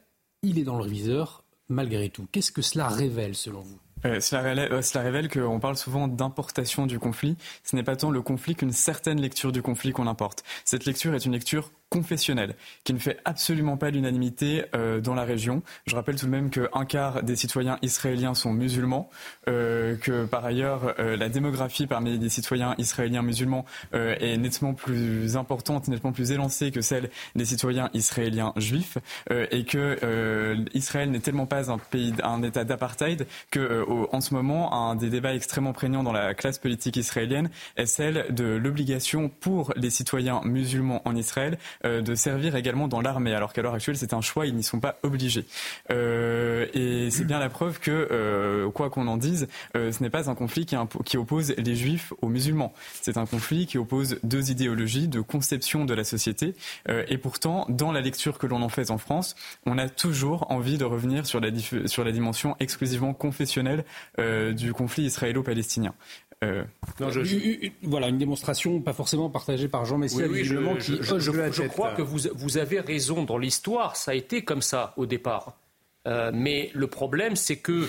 Il est dans le viseur malgré tout. Qu'est-ce que cela révèle selon vous? Euh, cela, révèle, cela révèle qu'on parle souvent d'importation du conflit. Ce n'est pas tant le conflit qu'une certaine lecture du conflit qu'on importe. Cette lecture est une lecture confessionnelle, qui ne fait absolument pas l'unanimité euh, dans la région. Je rappelle tout de même qu'un quart des citoyens israéliens sont musulmans, euh, que par ailleurs euh, la démographie parmi les citoyens israéliens musulmans est nettement plus importante, nettement plus élancée que celle des citoyens israéliens juifs, et que Israël n'est tellement pas un pays, un État d'apartheid que en ce moment un des débats extrêmement prégnants dans la classe politique israélienne est celle de l'obligation pour les citoyens musulmans en Israël de servir également dans l'armée, alors qu'à l'heure actuelle c'est un choix, ils n'y sont pas obligés. et c'est bien la preuve que, quoi qu'on en dise, ce n'est pas un conflit qui, oppose les juifs aux musulmans. C'est un conflit qui oppose deux idéologies de conception de la société. et pourtant, dans la lecture que l'on en fait en France, on a toujours envie de revenir sur la, sur la dimension exclusivement confessionnelle du conflit israélo-palestinien. Euh, voilà, une démonstration pas forcément partagée par Jean Messia, oui, je, je, crois que vous, vous avez raison dans l'histoire, ça a été comme ça au départ. Euh, mais le problème, c'est que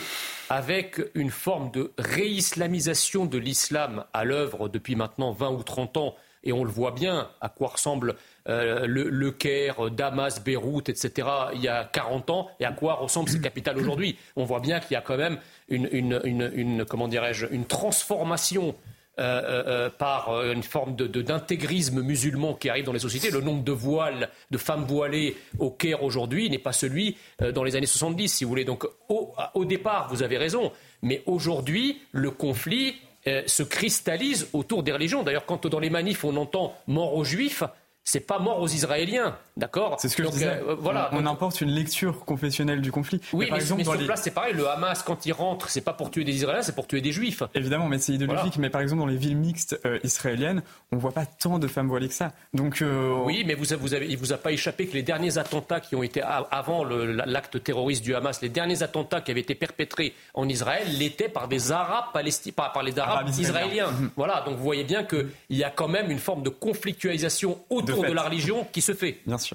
avec une forme de réislamisation de l'islam à l'œuvre depuis maintenant 20 ou 30 ans, et on le voit bien à quoi ressemble euh, le, Caire, Damas, Beyrouth, etc., il y a 40 ans, et à quoi ressemblent ces capitales aujourd'hui? On voit bien qu'il y a quand même une, comment dirais-je, une transformation euh, euh, par une forme d'intégrisme musulman qui arrive dans les sociétés. Le nombre de voiles, de femmes voilées au Caire aujourd'hui n'est pas celui dans les années 70, si vous voulez. Donc au, départ, vous avez raison, mais aujourd'hui, le conflit se cristallise autour des religions. D'ailleurs, quand dans les manifs on entend mort aux juifs, c'est pas mort aux Israéliens, d'accord C'est ce que je disais. Euh, voilà, on, importe une lecture confessionnelle du conflit. Oui, mais, par exemple, sur place, c'est pareil. Le Hamas, quand il rentre, c'est pas pour tuer des Israéliens, c'est pour tuer des Juifs. Évidemment, mais c'est idéologique. Mais par exemple, dans les villes mixtes euh, israéliennes, on voit pas tant de femmes voilées que ça. Donc euh, oui, mais vous, vous avez, il vous a pas échappé que les derniers attentats qui ont été avant l'acte terroriste du Hamas, les derniers attentats qui avaient été perpétrés en Israël, l'étaient par des Arabes palestiniens, par, par les Arabes, israéliens. Mhm. Voilà, donc vous voyez bien qu'il y a quand même une forme de conflictualisation autour de, la religion qui se fait. Bien sûr.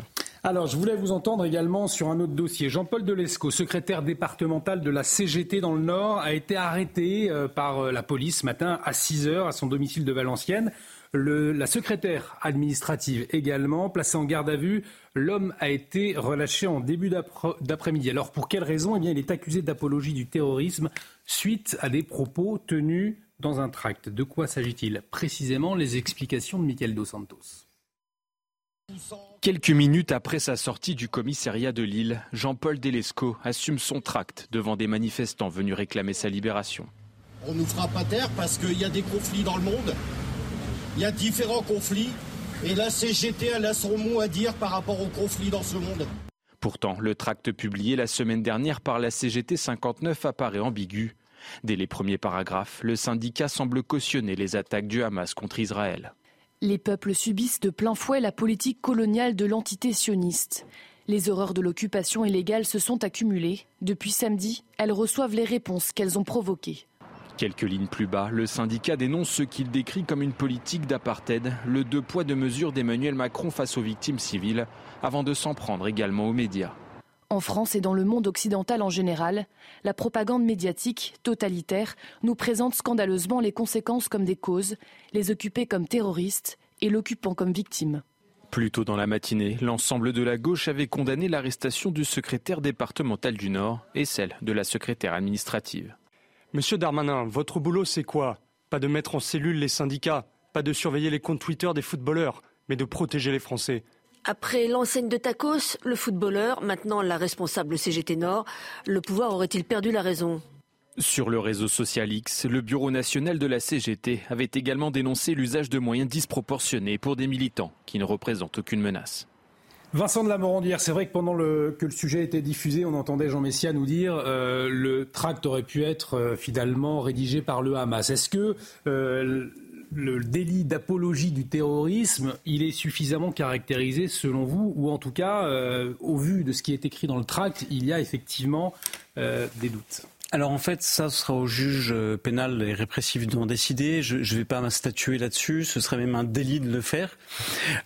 Alors, je voulais vous entendre également sur un autre dossier. Jean-Paul Delesco, secrétaire départemental de la CGT dans le Nord, a été arrêté euh, par euh, la police ce matin à 6 heures à son domicile de Valenciennes. la secrétaire administrative également, placée en garde à vue. L'homme a été relâché en début d'après-midi. Alors, pour quelle raison? Eh bien, Il est accusé d'apologie du terrorisme suite à des propos tenus dans un tract. De quoi s'agit-il Précisément? Les explications de Michael Dos Santos. Quelques minutes après sa sortie du commissariat de Lille, Jean-Paul Delesco assume son tract devant des manifestants venus réclamer sa libération. On nous fera pas taire parce qu'il y a des conflits dans le monde. Il y a différents conflits. Et la CGT, elle a son mot à dire par rapport aux conflits dans ce monde. Pourtant, le tract publié la semaine dernière par la CGT 59 apparaît ambigu. Dès les premiers paragraphes, le syndicat semble cautionner les attaques du Hamas contre Israël. Les peuples subissent de plein fouet la politique coloniale de l'entité sioniste. Les horreurs de l'occupation illégale se sont accumulées. Depuis samedi, elles reçoivent les réponses qu'elles ont provoquées. Quelques lignes plus bas, le syndicat dénonce ce qu'il décrit comme une politique d'apartheid, le deux poids deux mesures d'Emmanuel Macron face aux victimes civiles, avant de s'en prendre également aux médias. En France et dans le monde occidental en général, la propagande médiatique totalitaire nous présente scandaleusement les conséquences comme des causes, les occupés comme terroristes et l'occupant comme victime. Plus tôt dans la matinée, l'ensemble de la gauche avait condamné l'arrestation du secrétaire départemental du Nord et celle de la secrétaire administrative. Monsieur Darmanin, votre boulot c'est quoi? Pas de mettre en cellule les syndicats, pas de surveiller les comptes Twitter des footballeurs, mais de protéger les Français. Après l'enseigne de Tacos, le footballeur, maintenant la responsable CGT Nord, le pouvoir aurait-il perdu la raison? Sur le réseau social X, le Bureau national de la CGT avait également dénoncé l'usage de moyens disproportionnés pour des militants qui ne représentent aucune menace. Vincent de la Morandière, c'est vrai que pendant le, que le sujet était diffusé, on entendait Jean Messia nous dire euh, le tract aurait pu être euh, finalement rédigé par le Hamas. Est-ce que euh, le délit d'apologie du terrorisme, il est suffisamment caractérisé selon vous, ou en tout cas, euh, au vu de ce qui est écrit dans le tract, il y a effectivement euh, des doutes alors en fait, ça sera au juge euh, pénal et répressif d'en décider. Je ne vais pas m'instatuer là-dessus. Ce serait même un délit de le faire.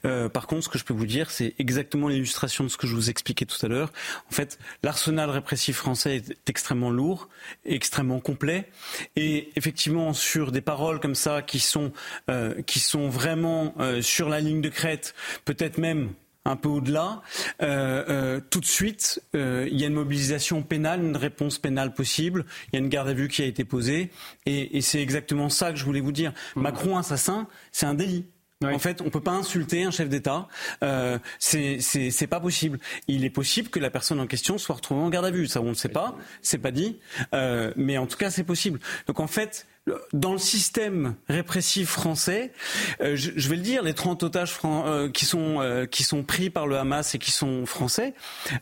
Euh, par contre, ce que je peux vous dire, c'est exactement l'illustration de ce que je vous expliquais tout à l'heure. En fait, l'arsenal répressif français est extrêmement lourd, extrêmement complet, et effectivement sur des paroles comme ça qui sont euh, qui sont vraiment sur la ligne de crête, peut-être même un peu au-delà, euh, euh, tout de suite, euh, il y a une mobilisation pénale, une réponse pénale possible, il y a une garde à vue qui a été posée, et, et c'est exactement ça que je voulais vous dire. Mmh. Macron assassin, c'est un délit. En fait, on peut pas insulter un chef d'État. Euh, c'est pas possible. Il est possible que la personne en question soit retrouvée en garde à vue. Ça, on ne sait pas. C'est pas dit. Euh, mais en tout cas, c'est possible. Donc en fait, dans le système répressif français, euh, je, je, vais le dire, les 30 otages euh, qui, sont, euh, qui sont pris par le Hamas et qui sont français,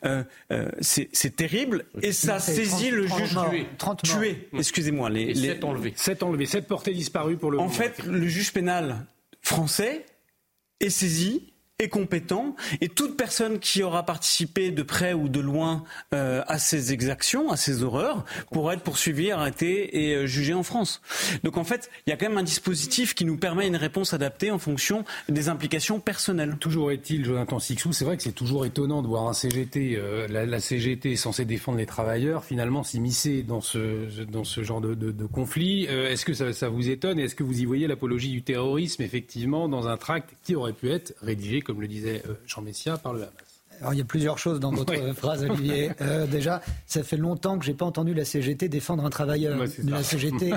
euh, c'est terrible et ça saisit le juge tué. 30 tué. Excusez-moi. Les, les 7 enlevés. 7 enlevés, 7 portés disparus pour le En fait, le juge pénal français est saisi est compétent et toute personne qui aura participé de près ou de loin euh, à ces exactions, à ces horreurs, pourra être poursuivie, arrêtée et euh, jugée en France. Donc en fait, il y a quand même un dispositif qui nous permet une réponse adaptée en fonction des implications personnelles. Toujours est-il, Jonathan Sixou, c'est vrai que c'est toujours étonnant de voir un CGT, euh, la, la, CGT censée défendre les travailleurs, finalement s'immiscer dans ce, dans ce genre de, de, de conflit. Euh, est-ce que ça, ça, vous étonne et est-ce que vous y voyez l'apologie du terrorisme, effectivement, dans un tract qui aurait pu être rédigé comme le disait euh, Jean Messia, par le Hamas. Alors, il y a plusieurs choses dans votre ouais. phrase, Olivier. Euh, déjà, ça fait longtemps que j'ai pas entendu la CGT défendre un travailleur. Ouais, la CGT,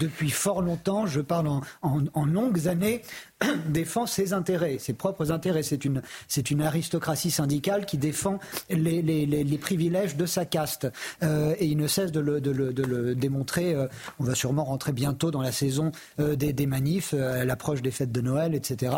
depuis fort longtemps, je parle en, en, en, longues années, défend ses intérêts, ses propres intérêts. C'est une, c'est une aristocratie syndicale qui défend les, les, les, les privilèges de sa caste. Euh, et il ne cesse de le, de le, de le démontrer. Euh, on va sûrement rentrer bientôt dans la saison des, des manifs, à l'approche des fêtes de Noël, etc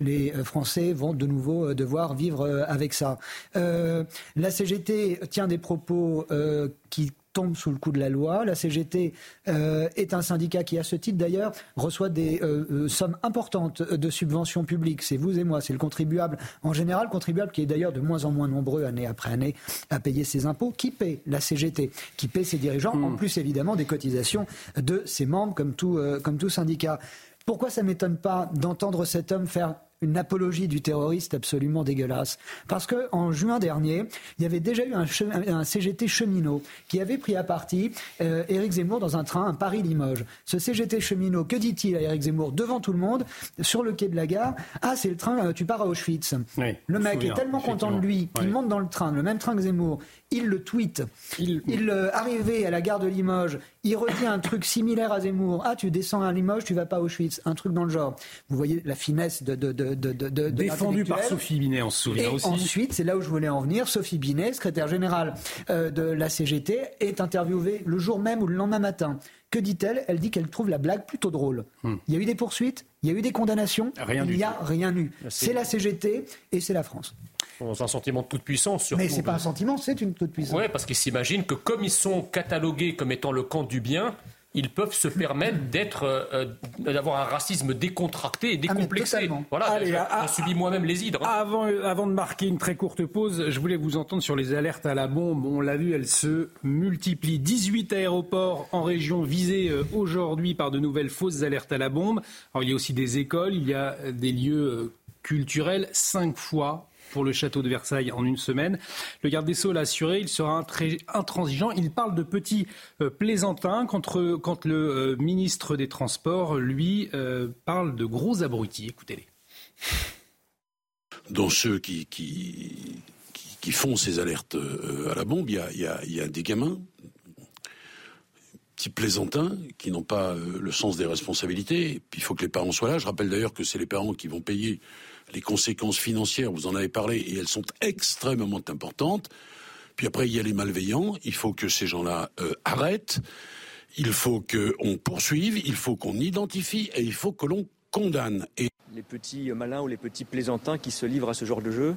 les Français vont de nouveau devoir vivre avec ça. Euh, la CGT tient des propos euh, qui tombent sous le coup de la loi. La CGT euh, est un syndicat qui, à ce titre d'ailleurs, reçoit des euh, sommes importantes de subventions publiques. C'est vous et moi, c'est le contribuable en général, contribuable qui est d'ailleurs de moins en moins nombreux année après année à payer ses impôts, qui paie la CGT, qui paie ses dirigeants, mmh. en plus évidemment des cotisations de ses membres, comme tout, euh, comme tout syndicat. Pourquoi ça ne m'étonne pas d'entendre cet homme faire une apologie du terroriste absolument dégueulasse. Parce qu'en juin dernier, il y avait déjà eu un, un, CGT cheminot qui avait pris à partie euh, Éric Zemmour dans un train, un Paris-Limoges. Ce CGT cheminot, que dit-il à Éric Zemmour devant tout le monde, sur le quai de la gare Ah, c'est le train, euh, tu pars à Auschwitz. Oui, le mec souviens, est tellement content de lui qu'il oui. monte dans le train, le même train que Zemmour, il le tweet. Il, il euh, arrivé à la gare de Limoges, il redit un truc similaire à Zemmour. Ah, tu descends à Limoges, tu vas pas à Auschwitz. Un truc dans le genre. Vous voyez la finesse de. de, de, de, de Défendu par Sophie Binet, on se souvient Et aussi. Ensuite, c'est là où je voulais en venir. Sophie Binet, secrétaire générale euh, de la CGT, est interviewée le jour même ou le lendemain matin. Que dit-elle? Elle dit qu'elle trouve la blague plutôt drôle. Hmm. Il y a eu des poursuites, il y a eu des condamnations, rien il n'y a tout. rien eu. C'est la CGT et c'est la France. Dans un sentiment de toute puissance, surtout. Mais c'est pas un sentiment, c'est une toute puissance. Oui, parce qu'ils s'imaginent que comme ils sont catalogués comme étant le camp du bien, ils peuvent se permettre d'être, euh, d'avoir un racisme décontracté et décomplexé. Ah, voilà, Allez, j'en subis moi-même les hydres. Hein. Avant, avant de marquer une très courte pause, je voulais vous entendre sur les alertes à la bombe. On l'a vu, elles se multiplient. 18 aéroports en région visés euh, aujourd'hui par de nouvelles fausses alertes à la bombe. Alors, il y a aussi des écoles, il y a des lieux euh, culturels. Cinq fois pour le château de Versailles en une semaine. Le garde des Sceaux l'a assuré, il sera intransigeant. Il parle de petits euh, plaisantins contre, quand le euh, ministre des Transports, lui, euh, parle de gros abrutis. Écoutez-les. Dans ceux qui, qui, qui, font ces alertes à la bombe, il y a, y a, des gamins, petits plaisantins qui n'ont pas le sens des responsabilités. Puis il faut que les parents soient là. Je rappelle d'ailleurs que c'est les parents qui vont payer les conséquences financières, vous en avez parlé, et elles sont extrêmement importantes. Puis après, il y a les malveillants. Il faut que ces gens-là euh, arrêtent. Il faut qu'on poursuive. Il faut qu'on identifie et il faut que l'on condamne. Les petits malins ou les petits plaisantins qui se livrent à ce genre de jeu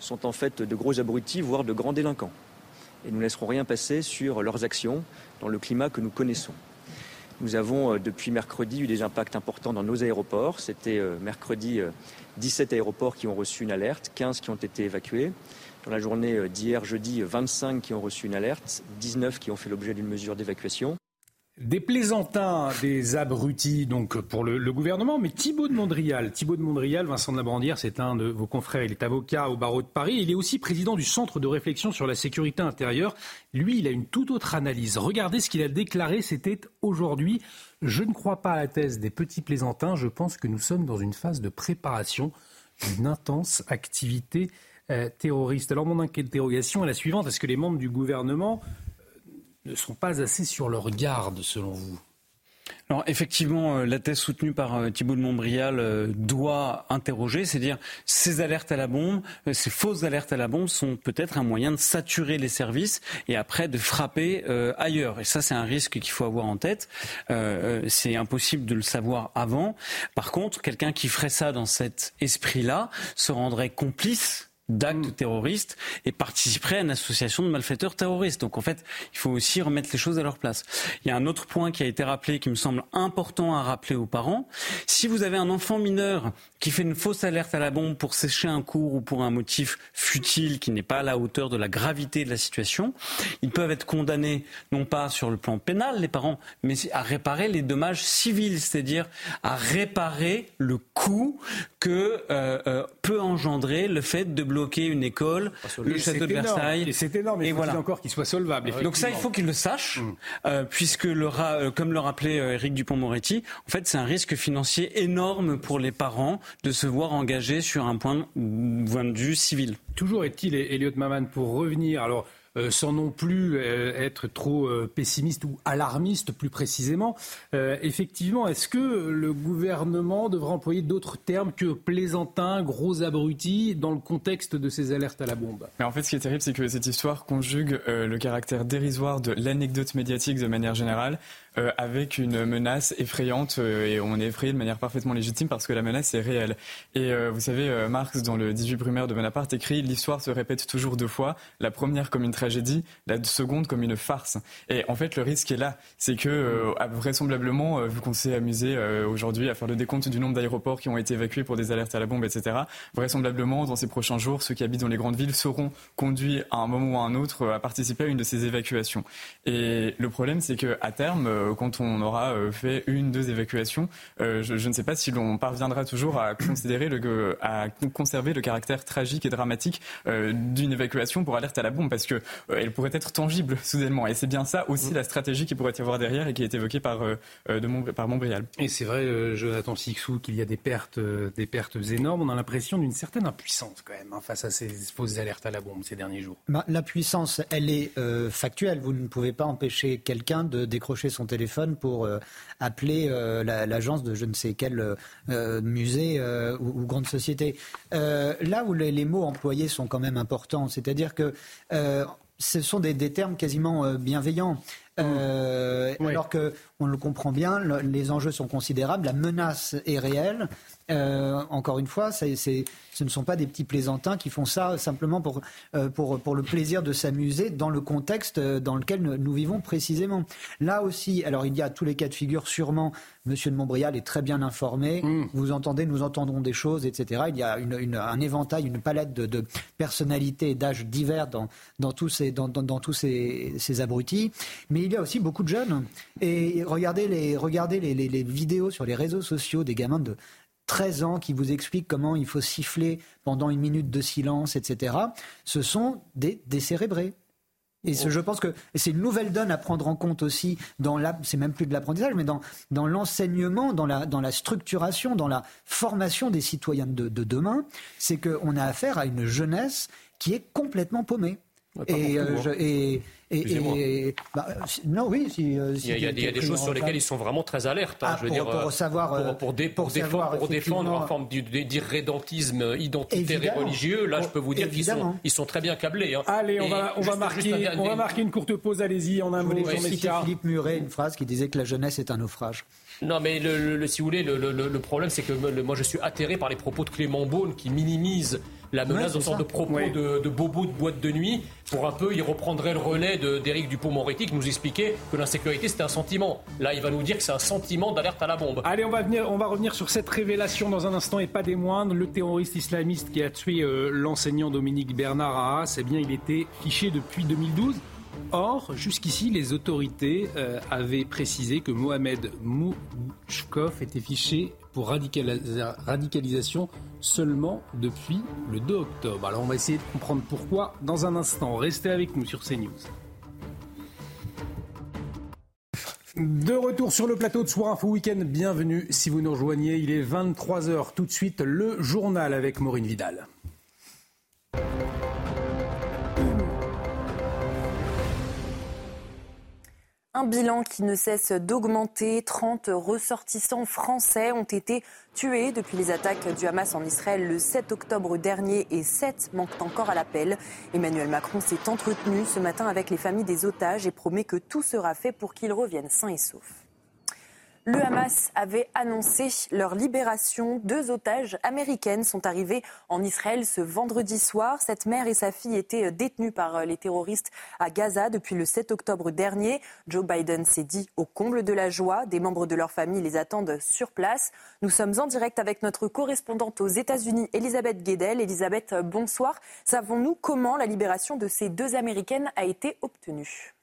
sont en fait de gros abrutis, voire de grands délinquants. Et nous ne laisserons rien passer sur leurs actions dans le climat que nous connaissons. Nous avons euh, depuis mercredi eu des impacts importants dans nos aéroports. C'était euh, mercredi 17 aéroports qui ont reçu une alerte, 15 qui ont été évacués. Dans la journée d'hier, jeudi, 25 qui ont reçu une alerte, 19 qui ont fait l'objet d'une mesure d'évacuation. Des plaisantins, des abrutis donc pour le, gouvernement, mais Thibault de Mondrial, Thibault de Mondrial, Vincent de la Bandière, c'est un de vos confrères, il est avocat au barreau de Paris, il est aussi président du Centre de réflexion sur la sécurité intérieure. Lui, il a une toute autre analyse. Regardez ce qu'il a déclaré, c'était aujourd'hui. Je ne crois pas à la thèse des petits plaisantins, je pense que nous sommes dans une phase de préparation d'une intense activité euh, terroriste. Alors mon interrogation est la suivante, est-ce que les membres du gouvernement ne sont pas assez sur leur garde, selon vous Alors effectivement, la thèse soutenue par Thibault de Montbrial doit interroger, c'est-à-dire ces alertes à la bombe, ces fausses alertes à la bombe sont peut-être un moyen de saturer les services et après de frapper ailleurs. Et ça, c'est un risque qu'il faut avoir en tête. c'est impossible de le savoir avant. Par contre, quelqu'un qui ferait ça dans cet esprit-là se rendrait complice d'actes mm. terroristes et participerait à une association de malfaiteurs terroristes. Donc en fait, il faut aussi remettre les choses à leur place. Il y a un autre point qui a été rappelé qui me semble important à rappeler aux parents. Si vous avez un enfant mineur qui fait une fausse alerte à la bombe pour sécher un cours ou pour un motif futile qui n'est pas à la hauteur de la gravité de la situation, ils peuvent être condamnés non pas sur le plan pénal, les parents, mais à réparer les dommages civils, c'est-à-dire à réparer le coût que euh, euh, peut engendrer le fait de bloquer une école, le château de Versailles. Et c'est énorme, il faut voilà. encore qu'il soit solvable. Donc ça, il faut qu'il le sache, mm. euh, puisque, le, euh, comme le rappelait Eric euh, Dupont-Moretti, en fait, c'est un risque financier énorme pour les parents de se voir engagés sur un point de vue civil. Toujours est-il, Elliot Maman, pour revenir, alors euh, sans non plus euh, être trop euh, pessimiste ou alarmiste plus précisément. effectivement, est-ce que le gouvernement devrait employer d'autres termes que plaisantin, gros abruti dans le contexte de ces alertes à la bombe? Mais En fait, ce qui est terrible, c'est que cette histoire conjugue le caractère dérisoire de l'anecdote médiatique de manière générale euh, avec une menace effrayante euh, et on est effrayé de manière parfaitement légitime parce que la menace est réelle. Et euh, vous savez, Marx, dans le 18 primaire de Bonaparte, écrit l'histoire se répète toujours deux fois, la première comme une tragédie, la seconde comme une farce. Et en fait, le risque est là, c'est que vraisemblablement, vu qu'on s'est amusé aujourd'hui à faire le décompte du nombre d'aéroports qui ont été évacués pour des alertes à la bombe, etc., vraisemblablement, dans ces prochains jours, ceux qui habitent dans les grandes villes seront conduits à un moment ou à un autre à participer à une de ces évacuations. Et le problème, c'est que à terme, quand on aura euh, fait une, deux évacuations, euh, je, ne sais pas si l'on parviendra toujours à considérer le, à conserver le caractère tragique et dramatique d'une évacuation pour alerte à la bombe, parce que elle pourrait être tangible soudainement. Et c'est bien ça aussi la stratégie qui pourrait y avoir derrière et qui est évoquée par, de par Montbrial. Et c'est vrai, Jonathan Sixou, qu'il y a des pertes, des pertes énormes. On a l'impression d'une certaine impuissance quand même hein, face à ces fausses alertes à la bombe ces derniers jours. Bah, la puissance, elle est factuelle. Vous ne pouvez pas empêcher quelqu'un de décrocher son téléphone téléphone pour euh, appeler euh, l'agence de je ne sais quel euh, musée ou, grande société. là où les, mots employés sont quand même importants, c'est-à-dire que ce sont des, des termes quasiment bienveillants. Alors que on le comprend bien, les enjeux sont considérables, la menace est réelle. Euh, encore une fois, ce ne sont pas des petits plaisantins qui font ça simplement pour, euh, pour, pour le plaisir de s'amuser dans le contexte euh, dans lequel nous, vivons précisément. Là aussi, alors il y a tous les cas de figure, sûrement, Monsieur de Montbrial est très bien informé, mm. vous entendez, nous entendons des choses, etc. Il y a une, un éventail, une palette de, de personnalités et d'âges divers dans, dans tous, ces, dans, dans, tous ces, ces, abrutis, mais il y a aussi beaucoup de jeunes. Et regardez les, regardez les, vidéos sur les réseaux sociaux des gamins de 13 ans qui vous expliquent comment il faut siffler pendant une minute de silence, etc. Ce sont des décérébrés. Et je pense que c'est une nouvelle donne à prendre en compte aussi dans la, c'est même plus de l'apprentissage, mais dans, dans l'enseignement, dans la, dans la structuration, dans la formation des citoyens de, de demain, c'est qu'on a affaire à une jeunesse qui est complètement paumée. Et, euh, et, et, bah, non, oui. Si, euh, il, y a, des choses sur lesquelles ils sont vraiment très alertes. Hein, ah, je veux pour, dire, pour, savoir, pour, pour, pour, défendre, pour défendre une forme d'irrédentisme identitaire et religieux. Là, je peux vous dire qu'ils sont, ils sont très bien câblés. Hein. Allez, on va, on va marquer, on va marquer une courte pause. Allez-y, en un mot. Philippe Muret, une phrase qui disait que la jeunesse est un naufrage. Non, mais le, le, si vous voulez, le, problème, c'est que moi, je suis atterré par les propos de Clément Beaune qui minimise la menace ouais, sorte de propos de, de bobos de boîte de nuit. Pour un peu, il reprendrait le relais d'Éric Dupont-Moretti qui nous expliquait que l'insécurité c'était un sentiment. Là, il va nous dire que c'est un sentiment d'alerte à la bombe. Allez, on va, venir, on va revenir sur cette révélation dans un instant et pas des moindres. Le terroriste islamiste qui a tué euh, l'enseignant Dominique Bernard à Arras, eh bien, il était fiché depuis 2012. Or, jusqu'ici, les autorités euh, avaient précisé que Mohamed Mouchkov était fiché pour radicalisation seulement depuis le 2 octobre. Alors on va essayer de comprendre pourquoi dans un instant. Restez avec nous sur CNews. De retour sur le plateau de Soir Info Week-end, bienvenue si vous nous rejoignez. Il est 23h tout de suite, le journal avec Maureen Vidal. Un bilan qui ne cesse d'augmenter. 30 ressortissants français ont été tués depuis les attaques du Hamas en Israël le 7 octobre dernier et 7 manquent encore à l'appel. Emmanuel Macron s'est entretenu ce matin avec les familles des otages et promet que tout sera fait pour qu'ils reviennent sains et saufs. Le Hamas avait annoncé leur libération. Deux otages américaines sont arrivées en Israël ce vendredi soir. Cette mère et sa fille étaient détenues par les terroristes à Gaza depuis le 7 octobre dernier. Joe Biden s'est dit au comble de la joie. Des membres de leur famille les attendent sur place. Nous sommes en direct avec notre correspondante aux États-Unis, Elisabeth Guedel. Elisabeth, bonsoir. Savons-nous comment la libération de ces deux Américaines a été obtenue?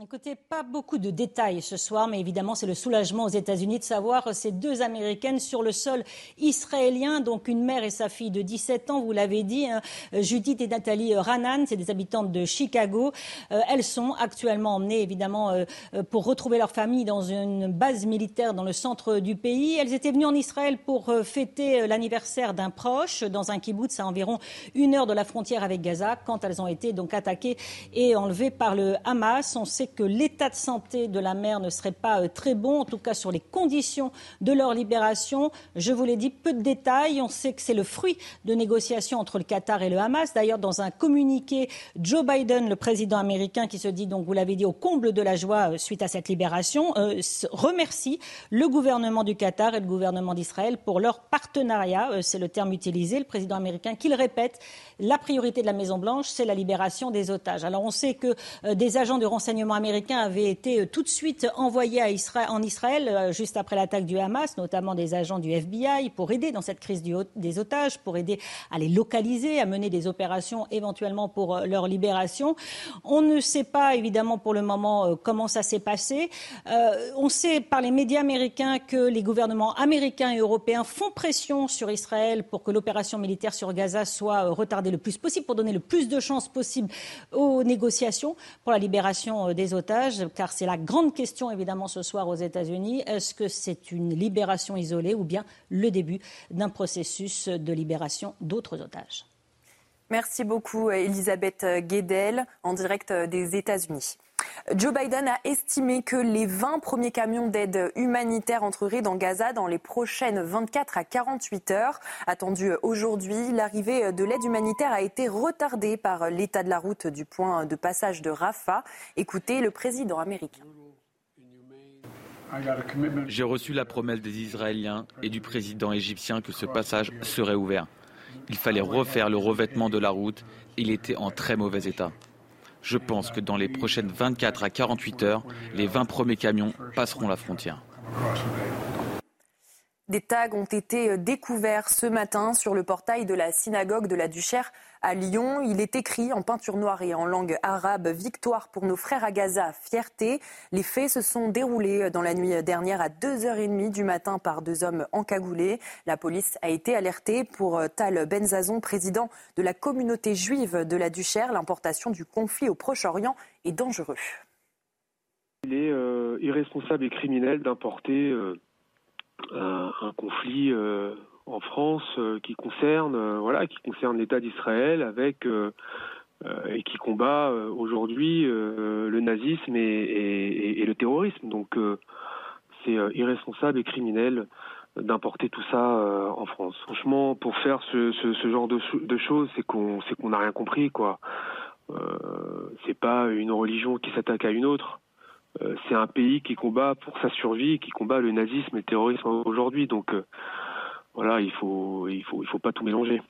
Écoutez, pas beaucoup de détails ce soir, mais évidemment, c'est le soulagement aux États-Unis de savoir ces deux Américaines sur le sol israélien, donc une mère et sa fille de 17 ans, vous l'avez dit, hein, Judith et Nathalie Ranan, c'est des habitantes de Chicago. Euh, elles sont actuellement emmenées, évidemment, euh, pour retrouver leur famille dans une base militaire dans le centre du pays. Elles étaient venues en Israël pour euh, fêter l'anniversaire d'un proche dans un kibbutz à environ une heure de la frontière avec Gaza, quand elles ont été donc attaquées et enlevées par le Hamas. On sait que l'état de santé de la mère ne serait pas euh, très bon, en tout cas sur les conditions de leur libération. Je vous l'ai dit, peu de détails. On sait que c'est le fruit de négociations entre le Qatar et le Hamas. D'ailleurs, dans un communiqué, Joe Biden, le président américain, qui se dit, donc vous l'avez dit, au comble de la joie euh, suite à cette libération, euh, remercie le gouvernement du Qatar et le gouvernement d'Israël pour leur partenariat. c'est le terme utilisé. Le président américain, qu'il répète, la priorité de la Maison-Blanche, c'est la libération des otages. Alors on sait que des agents de renseignement américains avaient été euh, tout de suite envoyés en Israël euh, juste après l'attaque du Hamas, notamment des agents du FBI, pour aider dans cette crise des otages, pour aider à les localiser, à mener des opérations éventuellement pour euh, leur libération. On ne sait pas évidemment pour le moment comment ça s'est passé. on sait par les médias américains que les gouvernements américains et européens font pression sur Israël pour que l'opération militaire sur Gaza soit retardée le plus possible, pour donner le plus de chances possible aux négociations pour la libération des otages, car c'est la grande question évidemment ce soir aux États-Unis. Est-ce que c'est une libération isolée ou bien le début d'un processus de libération d'autres otages? Merci beaucoup, Elisabeth Guedel, en direct des États-Unis. Joe Biden a estimé que les 20 premiers camions d'aide humanitaire entreraient dans Gaza dans les prochaines 24 à 48 heures. Attendu aujourd'hui, l'arrivée de l'aide humanitaire a été retardée par l'état de la route du point de passage de Rafah. Écoutez le président américain. J'ai reçu la promesse des Israéliens et du président égyptien que ce passage serait ouvert. Il fallait refaire le revêtement de la route. Il était en très mauvais état. Je pense que dans les prochaines 24 à 48 heures, les 20 premiers camions passeront la frontière. Des tags ont été découverts ce matin sur le portail de la synagogue de la Duchère à Lyon. Il est écrit en peinture noire et en langue arabe Victoire pour nos frères à Gaza, fierté. Les faits se sont déroulés dans la nuit dernière à 2h30 du matin par deux hommes encagoulés. La police a été alertée pour Tal Benzazon, président de la communauté juive de la Duchère. L'importation du conflit au Proche-Orient est dangereux. Il est euh, irresponsable et criminel d'importer euh, un, un, conflit euh, en France euh, qui concerne euh, voilà qui concerne l'État d'Israël avec euh, et qui combat aujourd'hui le nazisme et, le terrorisme. Donc c'est irresponsable et criminel d'importer tout ça en France. Franchement, pour faire ce, ce, ce genre de, de choses, c'est qu'on qu'on n'a rien compris quoi. c'est pas une religion qui s'attaque à une autre c'est un pays qui combat pour sa survie, qui combat le nazisme et le terrorisme aujourd'hui. Donc euh, voilà, il faut, il faut, il faut pas tout mélanger.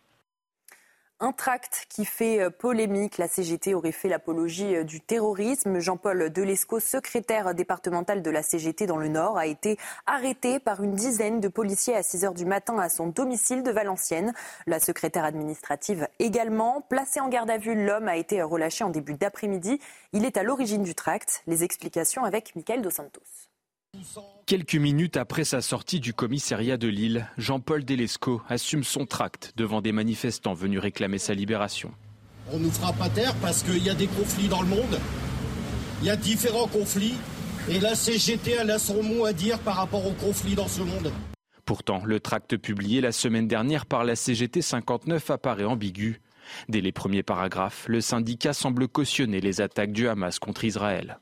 Un tract qui fait polémique. La CGT aurait fait l'apologie du terrorisme. Jean-Paul Delesco, secrétaire départemental de la CGT dans le Nord, a été arrêté par une dizaine de policiers à 6 heures du matin à son domicile de Valenciennes. La secrétaire administrative également. Placée en garde à vue, l'homme a été relâché en début d'après-midi. Il est à l'origine du tract. Les explications avec Michael Dos Santos. Quelques minutes après sa sortie du commissariat de Lille, Jean-Paul Delesco assume son tract devant des manifestants venus réclamer sa libération. On nous fera pas taire parce qu'il y a des conflits dans le monde. Il y a différents conflits. Et la CGT, elle a son mot à dire par rapport aux conflits dans ce monde. Pourtant, le tract publié la semaine dernière par la CGT 59 apparaît ambigu. Dès les premiers paragraphes, le syndicat semble cautionner les attaques du Hamas contre Israël.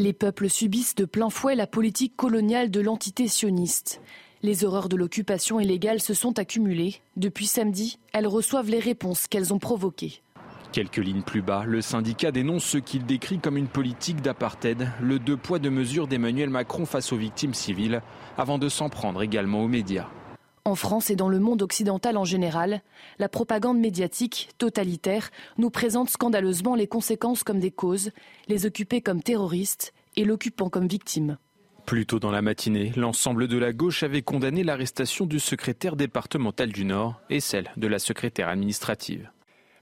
Les peuples subissent de plein fouet la politique coloniale de l'entité sioniste. Les horreurs de l'occupation illégale se sont accumulées. Depuis samedi, elles reçoivent les réponses qu'elles ont provoquées. Quelques lignes plus bas, le syndicat dénonce ce qu'il décrit comme une politique d'apartheid, le deux poids deux mesures d'Emmanuel Macron face aux victimes civiles, avant de s'en prendre également aux médias. En France et dans le monde occidental en général, la propagande médiatique totalitaire nous présente scandaleusement les conséquences comme des causes, les occupés comme terroristes et l'occupant comme victime. Plus tôt dans la matinée, l'ensemble de la gauche avait condamné l'arrestation du secrétaire départemental du Nord et celle de la secrétaire administrative.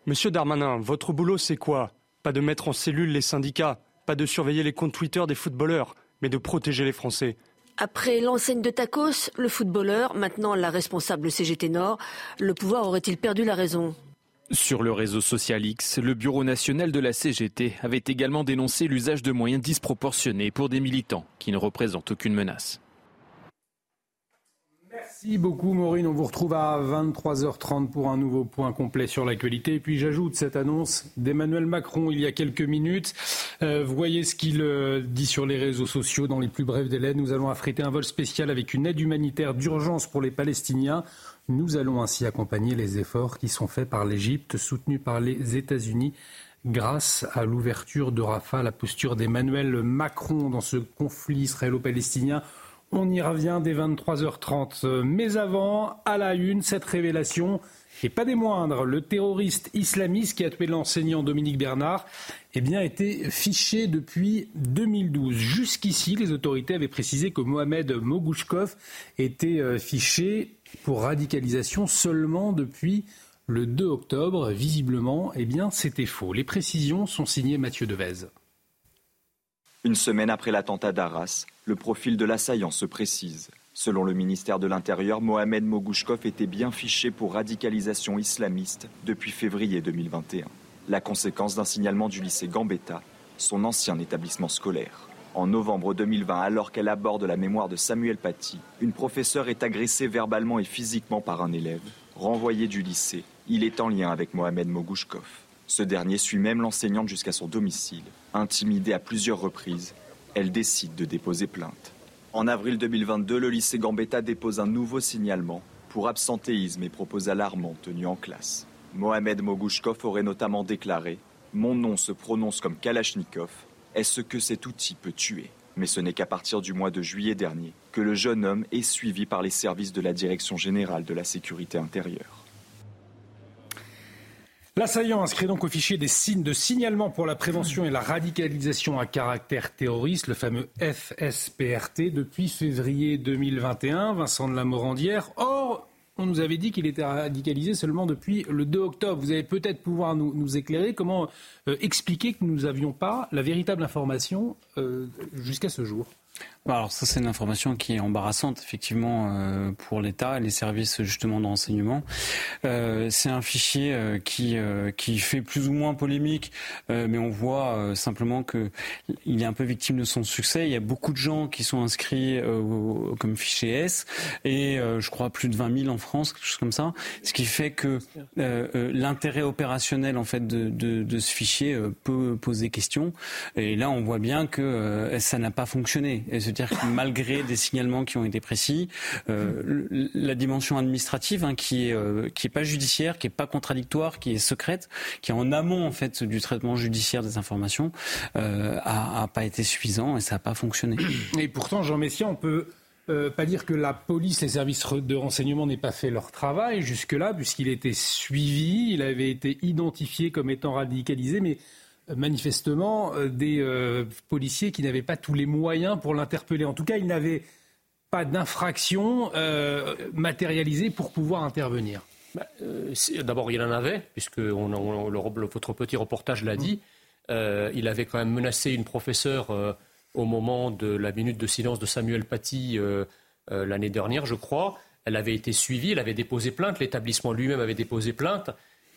Monsieur Darmanin, votre boulot c'est quoi? Pas de mettre en cellule les syndicats, pas de surveiller les comptes Twitter des footballeurs, mais de protéger les Français. Après l'enseigne de tacos, le footballeur, maintenant la responsable CGT Nord, le pouvoir aurait-il perdu la raison? Sur le réseau social X, le Bureau national de la CGT avait également dénoncé l'usage de moyens disproportionnés pour des militants qui ne représentent aucune menace. Merci beaucoup Maureen. On vous retrouve à 23h30 pour un nouveau point complet sur l'actualité. Et puis j'ajoute cette annonce d'Emmanuel Macron il y a quelques minutes. Euh, voyez ce qu'il euh, dit sur les réseaux sociaux dans les plus brefs délais. Nous allons affréter un vol spécial avec une aide humanitaire d'urgence pour les Palestiniens. Nous allons ainsi accompagner les efforts qui sont faits par l'Égypte, soutenus par les États-Unis grâce à l'ouverture de Rafah, la posture d'Emmanuel Macron dans ce conflit israélo-palestinien on y revient dès 23h30. Mais avant, à la une, cette révélation, et pas des moindres, le terroriste islamiste qui a tué l'enseignant Dominique Bernard, eh bien, était fiché depuis 2012. Jusqu'ici, les autorités avaient précisé que Mohamed Mogouchkov était euh, fiché pour radicalisation seulement depuis le 2 octobre. Visiblement, eh bien, c'était faux. Les précisions sont signées Mathieu Devez. Une semaine après l'attentat d'Arras, le profil de l'assaillant se précise. Selon le ministère de l'Intérieur, Mohamed Mogouchkov était bien fiché pour radicalisation islamiste depuis février 2021. La conséquence d'un signalement du lycée Gambetta, son ancien établissement scolaire. En novembre 2020, alors qu'elle aborde la mémoire de Samuel Paty, une professeure est agressée verbalement et physiquement par un élève. Renvoyé du lycée, il est en lien avec Mohamed Mogouchkov. Ce dernier suit même l'enseignante jusqu'à son domicile. Intimidée à plusieurs reprises, elle décide de déposer plainte. En avril 2022, le lycée Gambetta dépose un nouveau signalement pour absentéisme et propos alarmants tenus en classe. Mohamed Mogouchkov aurait notamment déclaré Mon nom se prononce comme Kalachnikov. Est-ce que cet outil peut tuer? Mais ce n'est qu'à partir du mois de juillet dernier que le jeune homme est suivi par les services de la Direction générale de la sécurité intérieure. L'assaillant inscrit donc au fichier des signes de signalement pour la prévention et la radicalisation à caractère terroriste, le fameux FSPRT, depuis février 2021. Vincent de la Morandière. Or, on nous avait dit qu'il était radicalisé seulement depuis le 2 octobre. Vous allez peut-être pouvoir nous, éclairer comment euh, expliquer que nous n'avions pas la véritable information euh, jusqu'à ce jour. Bah, alors ça c'est une information qui est embarrassante effectivement euh, pour l'État et les services justement de renseignement. Euh, c'est un fichier euh, qui qui fait plus ou moins polémique, mais on voit simplement que il est un peu victime de son succès. Il y a beaucoup de gens qui sont inscrits comme fichier S et je crois plus de 20 000 en France, quelque chose comme ça. Ce qui fait que l'intérêt opérationnel en fait de, de, ce fichier peut poser question. Et là on voit bien que ça n'a pas fonctionné. C'est-à-dire que malgré des signalements qui ont été précis, euh, la dimension administrative, hein, qui est euh, qui est pas judiciaire, qui est pas contradictoire, qui est secrète, qui est en amont en fait du traitement judiciaire des informations, euh, a, pas été suffisant et ça n'a pas fonctionné. Et pourtant, Jean Messia, on peut euh, pas dire que la police, les services de renseignement n'aient pas fait leur travail jusque-là, puisqu'il était suivi, il avait été identifié comme étant radicalisé, mais manifestement euh, des euh, policiers qui n'avaient pas tous les moyens pour l'interpeller. En tout cas, ils n'avaient pas d'infraction euh, matérialisée pour pouvoir intervenir. Bah, d'abord, il en avait, puisque votre petit reportage l'a dit. il avait quand même menacé une professeure au moment de la minute de silence de Samuel Paty l'année dernière, je crois. Elle avait été suivie, elle avait déposé plainte, l'établissement lui-même avait déposé plainte.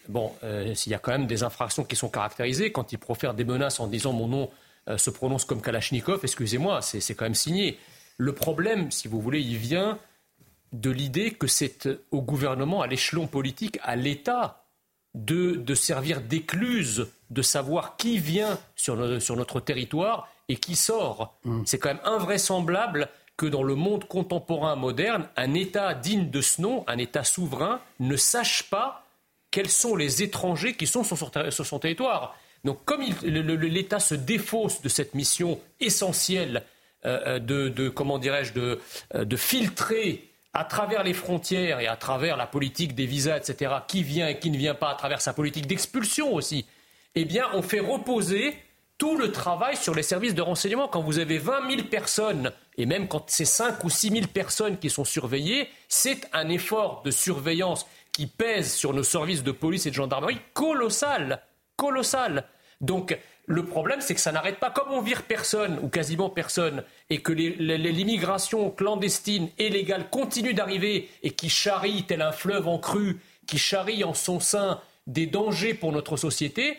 Bon, euh, s'il y a quand même des infractions qui sont caractérisées, quand il profère des menaces en disant mon nom euh, se prononce comme Kalachnikov, excusez-moi, c'est quand même signé. Le problème, si vous voulez, il vient de l'idée que c'est au gouvernement, à l'échelon politique, à l'État, de, de servir d'écluse, de savoir qui vient sur, sur notre territoire et qui sort. Mm. C'est quand même invraisemblable que dans le monde contemporain moderne, un État digne de ce nom, un État souverain, ne sache pas quels sont les étrangers qui sont sur son, territoire. Donc comme l'État se défausse de cette mission essentielle euh, euh, de, comment dirais-je, de, euh, de filtrer à travers les frontières et à travers la politique des visas, etc., qui vient et qui ne vient pas, à travers sa politique d'expulsion aussi, eh bien, on fait reposer tout le travail sur les services de renseignement. Quand vous avez 20 000 personnes, et même quand c'est 5 ou 6 000 personnes qui sont surveillées, c'est un effort de surveillance qui pèse sur nos services de police et de gendarmerie colossal. Colossal. Donc, le problème, c'est que ça n'arrête pas. Comme on vire personne, ou quasiment personne, et que l'immigration clandestine et légale continue d'arriver et qui charrie, tel un fleuve en crue, qui charrie en son sein des dangers pour notre société,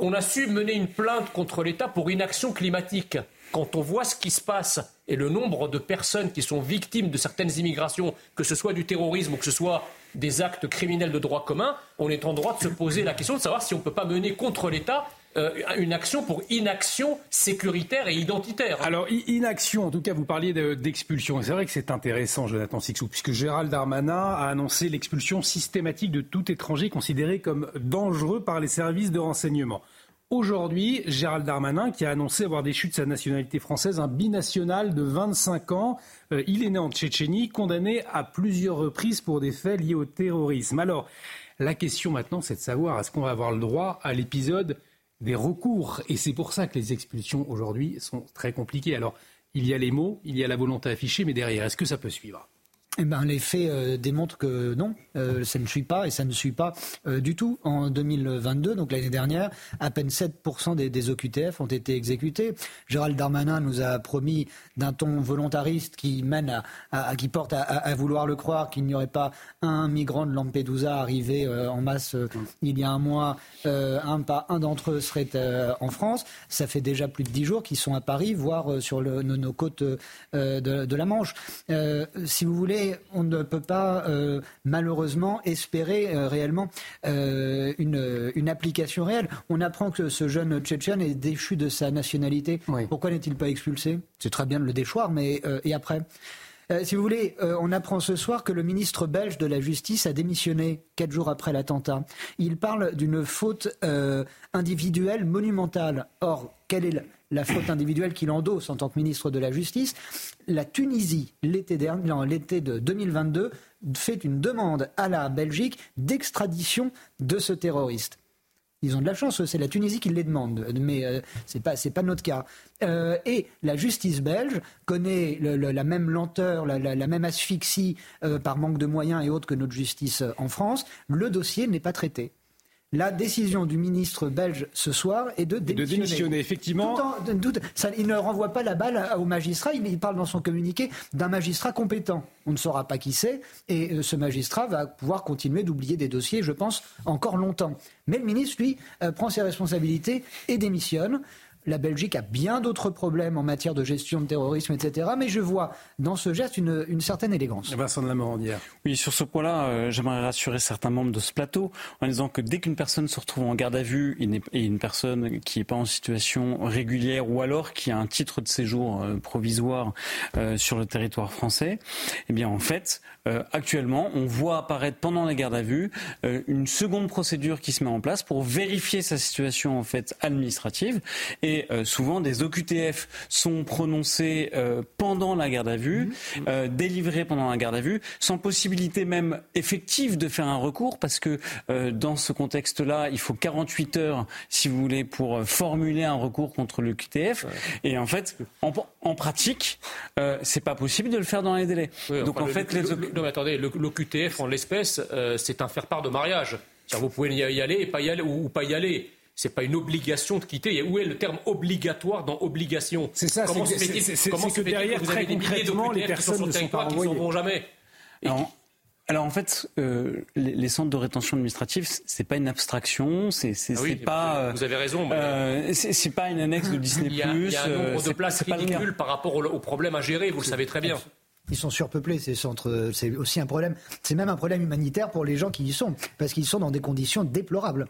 on a su mener une plainte contre l'État pour inaction climatique. Quand on voit ce qui se passe et le nombre de personnes qui sont victimes de certaines immigrations, que ce soit du terrorisme ou que ce soit des actes criminels de droit commun, on est en droit de se poser la question de savoir si on ne peut pas mener contre l'État euh, une action pour inaction sécuritaire et identitaire. Alors, inaction, en tout cas, vous parliez d'expulsion. c'est vrai que c'est intéressant, Jonathan Sixou, puisque Gérald Darmanin a annoncé l'expulsion systématique de tout étranger considéré comme dangereux par les services de renseignement. Aujourd'hui, Gérald Darmanin, qui a annoncé avoir déchu de sa nationalité française un binational de 25 ans, euh, il est né en Tchétchénie, condamné à plusieurs reprises pour des faits liés au terrorisme. Alors, la question maintenant, c'est de savoir est-ce qu'on va avoir le droit à l'épisode des recours? Et c'est pour ça que les expulsions aujourd'hui sont très compliquées. Alors, il y a les mots, il y a la volonté affichée, mais derrière, est-ce que ça peut suivre? Eh ben, les faits euh, démontrent que non, euh, ça ne suit pas et ça ne suit pas euh, du tout. En 2022, donc l'année dernière, à peine 7% des, OQTF ont été exécutés. Gérald Darmanin nous a promis d'un ton volontariste qui mène à, qui porte à, vouloir le croire qu'il n'y aurait pas un migrant de Lampedusa arrivé en masse il y a un mois, un pas un d'entre eux serait en France. Ça fait déjà plus de dix jours qu'ils sont à Paris, voire sur nos, côtes de, de, la Manche. si vous voulez on ne peut pas euh, malheureusement espérer euh, réellement euh, une, application réelle. On apprend que ce jeune Tchétchène est déchu de sa nationalité. Pourquoi n'est-il pas expulsé? C'est très bien de le déchoir, mais et après? Si vous voulez, on apprend ce soir que le ministre belge de la Justice a démissionné quatre jours après l'attentat. Il parle d'une faute individuelle monumentale. Or, quelle est la faute individuelle qu'il endosse en tant que ministre de la Justice la Tunisie, l'été de 2022, fait une demande à la Belgique d'extradition de ce terroriste. Ils ont de la chance, c'est la Tunisie qui les demande, mais euh, ce n'est pas, pas notre cas. Euh, et la justice belge connaît la même lenteur, la, même asphyxie euh, par manque de moyens et autres que notre justice en France. Le dossier n'est pas traité. La décision du ministre belge ce soir est de démissionner. De démissionner effectivement. il ne renvoie pas la balle au magistrat, il, parle dans son communiqué d'un magistrat compétent. On ne saura pas qui c'est, et euh, ce magistrat va pouvoir continuer d'oublier des dossiers, je pense, encore longtemps. Mais le ministre, lui, euh, prend ses responsabilités et démissionne. La Belgique a bien d'autres problèmes en matière de gestion de terrorisme, etc. Mais je vois dans ce geste une, certaine élégance. Vincent de la Morandière. Oui, sur ce point-là, euh, j'aimerais rassurer certains membres de ce plateau en disant que dès qu'une personne se retrouve en garde à vue et une personne qui n'est pas en situation régulière ou alors qui a un titre de séjour euh, provisoire euh, sur le territoire français, eh bien en fait, actuellement, on voit apparaître pendant la garde à vue une seconde procédure qui se met en place pour vérifier sa situation en fait administrative et euh, souvent des OQTF sont prononcés euh, pendant la garde à vue, mmh. euh, délivrés pendant la garde à vue, sans possibilité même effective de faire un recours, parce que dans ce contexte-là, il faut 48 heures, si vous voulez, pour formuler un recours contre l'OQTF. Et en fait, en, pratique, c'est pas possible de le faire dans les délais. Donc en fait, les... non mais attendez, l'OQTF en l'espèce, c'est un faire-part de mariage. Vous pouvez y aller et pas y aller ou pas y aller c'est pas une obligation de quitter. Où est le terme obligatoire dans obligation? C'est ça. Comment c'est que derrière, vous avez des milliers les personnes qui sont sur le qui jamais? Alors, en fait, euh, les, centres de rétention administrative, c'est pas une abstraction, c'est ah pas. Vous avez raison. Euh, c'est pas une annexe de Disney+. Il y a, il y a un nombre de places ridicules par rapport au, problème à gérer. Vous le savez très bien. Ils sont surpeuplés, ces centres. C'est aussi un problème. C'est même un problème humanitaire pour les gens qui y sont, parce qu'ils sont dans des conditions déplorables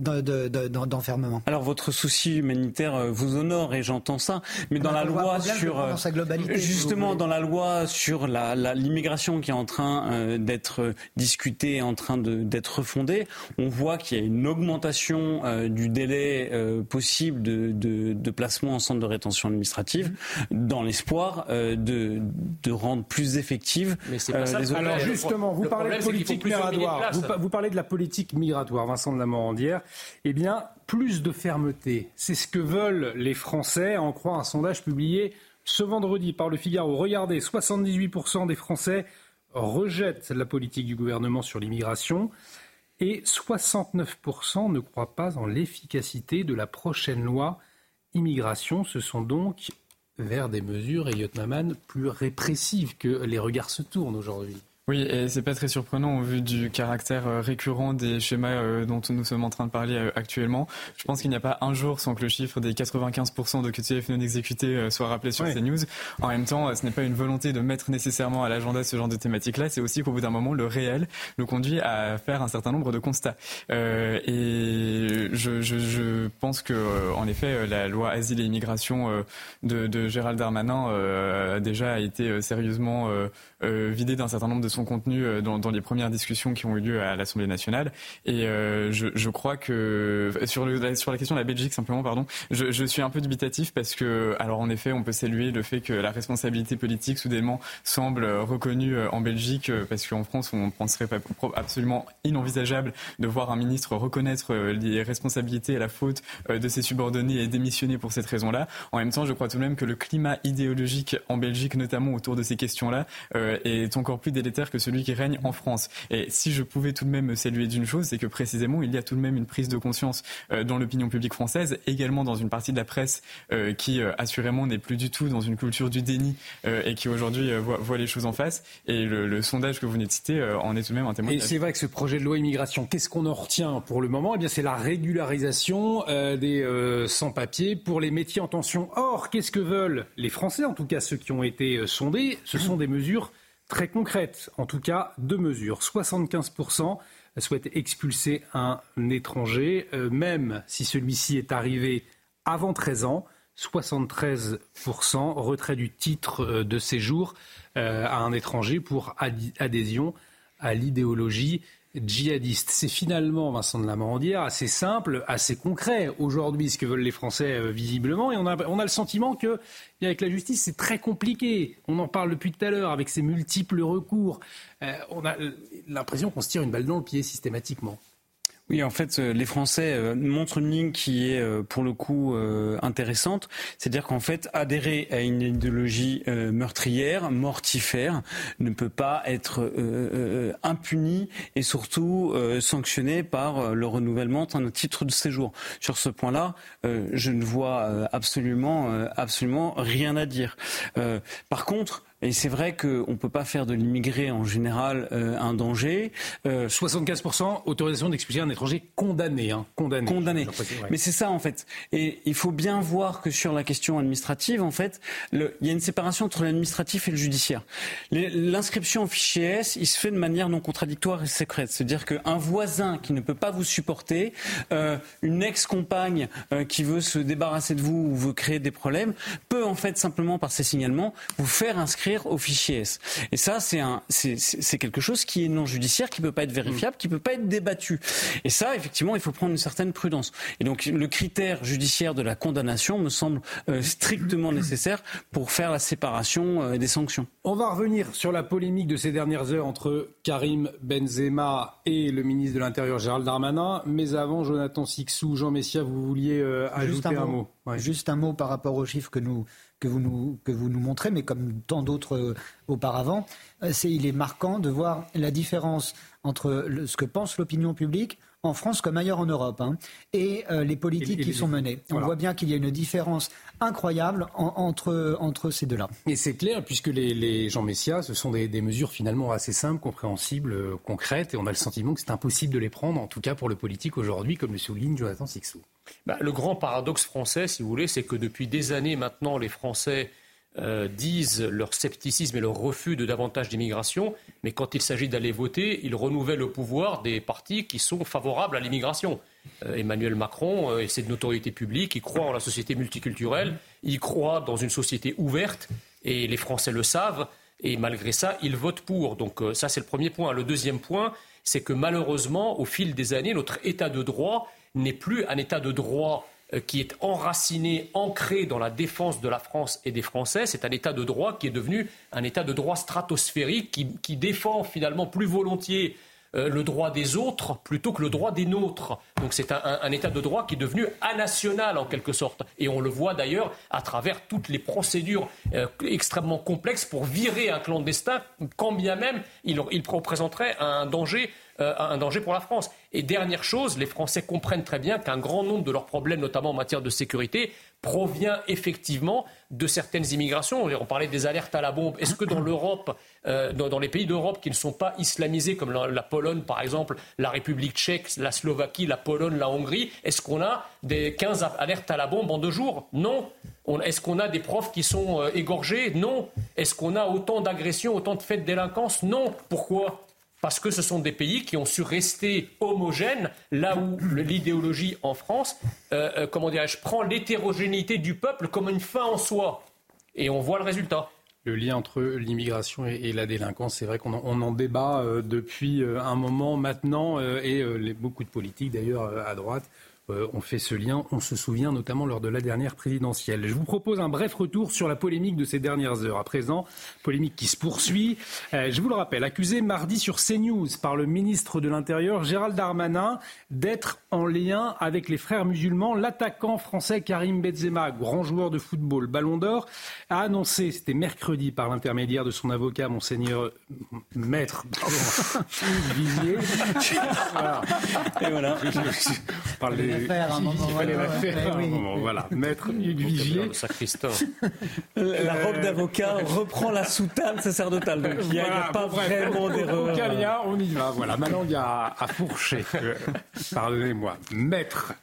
d'enfermement. Alors votre souci humanitaire euh, vous honore et j'entends ça, mais dans la loi sur dans sa globalité, justement dans la loi sur la l'immigration qui est en train euh, d'être discutée, en train d'être refondée, on voit qu'il y a une augmentation euh, du délai possible de, de, de, placement en centre de rétention administrative dans l'espoir de, de rendre plus effective mais pas ça, les Alors justement, vous parlez de politique migratoire. Vous, vous, parlez de la politique migratoire, Vincent de la Morandière eh bien, plus de fermeté. C'est ce que veulent les Français, en croire un sondage publié ce vendredi par le Figaro. Regardez, 78% des Français rejettent la politique du gouvernement sur l'immigration et 69% ne croient pas en l'efficacité de la prochaine loi immigration. Ce sont donc vers des mesures, Elliot Maman, plus répressives que les regards se tournent aujourd'hui. Oui, et c'est pas très surprenant au vu du caractère euh, récurrent des schémas euh, dont nous sommes en train de parler euh, actuellement. Je pense qu'il n'y a pas un jour sans que le chiffre des 95% de QTF non exécutés soit rappelé sur ces news. En même temps, ce n'est pas une volonté de mettre nécessairement à l'agenda ce genre de thématique-là, c'est aussi qu'au bout d'un moment, le réel nous conduit à faire un certain nombre de constats. Euh, et je, je, je, pense que, en effet, la loi Asile et Immigration de, de Gérald Darmanin a déjà été sérieusement vidée d'un certain nombre de son contenu euh, dans, les premières discussions qui ont eu lieu à l'Assemblée nationale. Et euh, je, crois que sur, le, sur la question de la Belgique simplement, pardon, je, je, suis un peu dubitatif parce que, alors en effet, on peut saluer le fait que la responsabilité politique soudainement semble reconnue euh, en Belgique, parce qu'en France, on penserait absolument inenvisageable de voir un ministre reconnaître les responsabilités et la faute de ses subordonnés et démissionner pour cette raison-là. En même temps, je crois tout de même que le climat idéologique en Belgique, notamment autour de ces questions-là, est encore plus délétère que celui qui règne en France. Et si je pouvais tout de même me saluer d'une chose, c'est que précisément, il y a tout de même une prise de conscience euh, dans l'opinion publique française, également dans une partie de la presse euh, qui, euh, assurément, n'est plus du tout dans une culture du déni et qui aujourd'hui voit, les choses en face. Et le, sondage que vous venez de citer en est tout de même un témoignage. Et c'est vrai que ce projet de loi immigration, qu'est-ce qu'on en retient pour le moment? Eh bien, c'est la régularisation des sans-papiers pour les métiers en tension. Or, qu'est-ce que veulent les Français, en tout cas ceux qui ont été sondés? Ce sont des mesures très concrète, en tout cas deux mesures. 75% souhaitent expulser un étranger, euh, même si celui-ci est arrivé avant 13 ans. 73% retrait du titre euh, de séjour euh, à un étranger pour adhésion à l'idéologie djihadiste. C'est finalement, Vincent de la Morandière, assez simple, assez concret aujourd'hui ce que veulent les Français euh, visiblement. Et on a, on a le sentiment que avec la justice, c'est très compliqué. On en parle depuis tout à l'heure avec ces multiples recours. Euh, on a l'impression qu'on se tire une balle dans le pied systématiquement. Oui, en fait, euh, les Français euh, montrent une ligne qui est euh, pour le coup intéressante. C'est-à-dire qu'en fait, adhérer à une idéologie meurtrière, mortifère, ne peut pas être impuni et surtout sanctionné par le renouvellement d'un titre de séjour. Sur ce point-là, je ne vois absolument, absolument rien à dire. Par contre, et c'est vrai qu'on ne peut pas faire de l'immigré en général euh, un danger. 75% euh, autorisation d'expulser un étranger condamné. Hein, condamné. Condamné. Mais c'est ça en fait. Et il faut bien voir que sur la question administrative, en fait, le, il y a une séparation entre l'administratif et le judiciaire. L'inscription au fichier S, il se fait de manière non contradictoire et secrète. C'est-à-dire qu'un voisin qui ne peut pas vous supporter, euh, une ex-compagne qui veut se débarrasser de vous ou veut créer des problèmes, peut en fait simplement par ses signalements vous faire inscrire au fichier S. Et ça, c'est un, c'est quelque chose qui est non judiciaire, qui peut pas être vérifiable, qui peut pas être débattu. Et ça, effectivement, il faut prendre une certaine prudence. Et donc, le critère judiciaire de la condamnation me semble euh, strictement nécessaire pour faire la séparation euh, des sanctions. On va revenir sur la polémique de ces dernières heures entre Karim Benzema et le ministre de l'Intérieur Gérald Darmanin. Mais avant, Jonathan Sixou, Jean Messia, vous vouliez euh, ajouter un, mot. Juste un mot par rapport aux chiffres que nous que vous nous, que vous nous montrez, mais comme tant d'autres euh, auparavant, euh, c'est, il est marquant de voir la différence entre ce que pense l'opinion publique en France comme ailleurs en Europe, hein, et euh, les politiques qui sont menées. On voit bien qu'il y a une différence incroyable entre, entre ces deux-là. Et c'est clair, puisque les, les Jean Messia, ce sont des, des, mesures finalement assez simples, compréhensibles, euh, concrètes, et on a le sentiment que c'est impossible de les prendre, en tout cas pour le politique aujourd'hui, comme le souligne Jonathan Sixou. Bah, le grand paradoxe français, si vous voulez, c'est que depuis des années maintenant, les Français euh, disent leur scepticisme et leur refus de davantage d'immigration, mais quand il s'agit d'aller voter, ils renouvellent le pouvoir des partis qui sont favorables à l'immigration. Euh, Emmanuel Macron, et c'est de notoriété publique, il croit en la société multiculturelle, il croit dans une société ouverte, et les Français le savent, et malgré ça, ils votent pour. Donc ça, c'est le premier point. Le deuxième point, c'est que malheureusement, au fil des années, notre état de droit n'est plus un état de droit euh, qui est enraciné, ancré dans la défense de la France et des Français. C'est un état de droit qui est devenu un état de droit stratosphérique qui, défend finalement plus volontiers euh, le droit des autres plutôt que le droit des nôtres. Donc c'est un, état de droit qui est devenu anational en quelque sorte. Et on le voit d'ailleurs à travers toutes les procédures euh, extrêmement complexes pour virer un clandestin, quand bien même il, il représenterait un danger euh, un danger pour la France. Et dernière chose, les Français comprennent très bien qu'un grand nombre de leurs problèmes, notamment en matière de sécurité, provient effectivement de certaines immigrations. On parlait des alertes à la bombe. Est-ce que dans l'Europe, euh, dans, les pays d'Europe qui ne sont pas islamisés, comme la, Pologne par exemple, la République tchèque, la Slovaquie, la Pologne, la Hongrie, est-ce qu'on a des 15 alertes à la bombe en deux jours? Non. Est-ce qu'on a des profs qui sont euh, égorgés? Non. Est-ce qu'on a autant d'agressions, autant de faits de délinquance Non. Pourquoi? Parce que ce sont des pays qui ont su rester homogènes, là où l'idéologie en France, euh, euh, comment dirais-je, prend l'hétérogénéité du peuple comme une fin en soi. Et on voit le résultat. Le lien entre l'immigration et, la délinquance, c'est vrai qu'on en, débat euh, depuis un moment maintenant, et beaucoup de politiques d'ailleurs à droite euh, on fait ce lien. On se souvient notamment lors de la dernière présidentielle. Je vous propose un bref retour sur la polémique de ces dernières heures. À présent, polémique qui se poursuit. Euh, je vous le rappelle, accusé mardi sur CNews par le ministre de l'Intérieur, Gérald Darmanin, d'être en lien avec les frères musulmans, l'attaquant français Karim Benzema, grand joueur de football, ballon d'or, a annoncé, c'était mercredi par l'intermédiaire de son avocat, monseigneur maître Vivier. voilà. Et voilà. Il fallait la faire un moment. Voilà. Maître Hugues Vigier. La robe d'avocat reprend la soutane sacerdotale. Donc il n'y a, pas vraiment d'erreur. on y va. Voilà. Maintenant, il y a à fourcher. Pardonnez-moi. Maître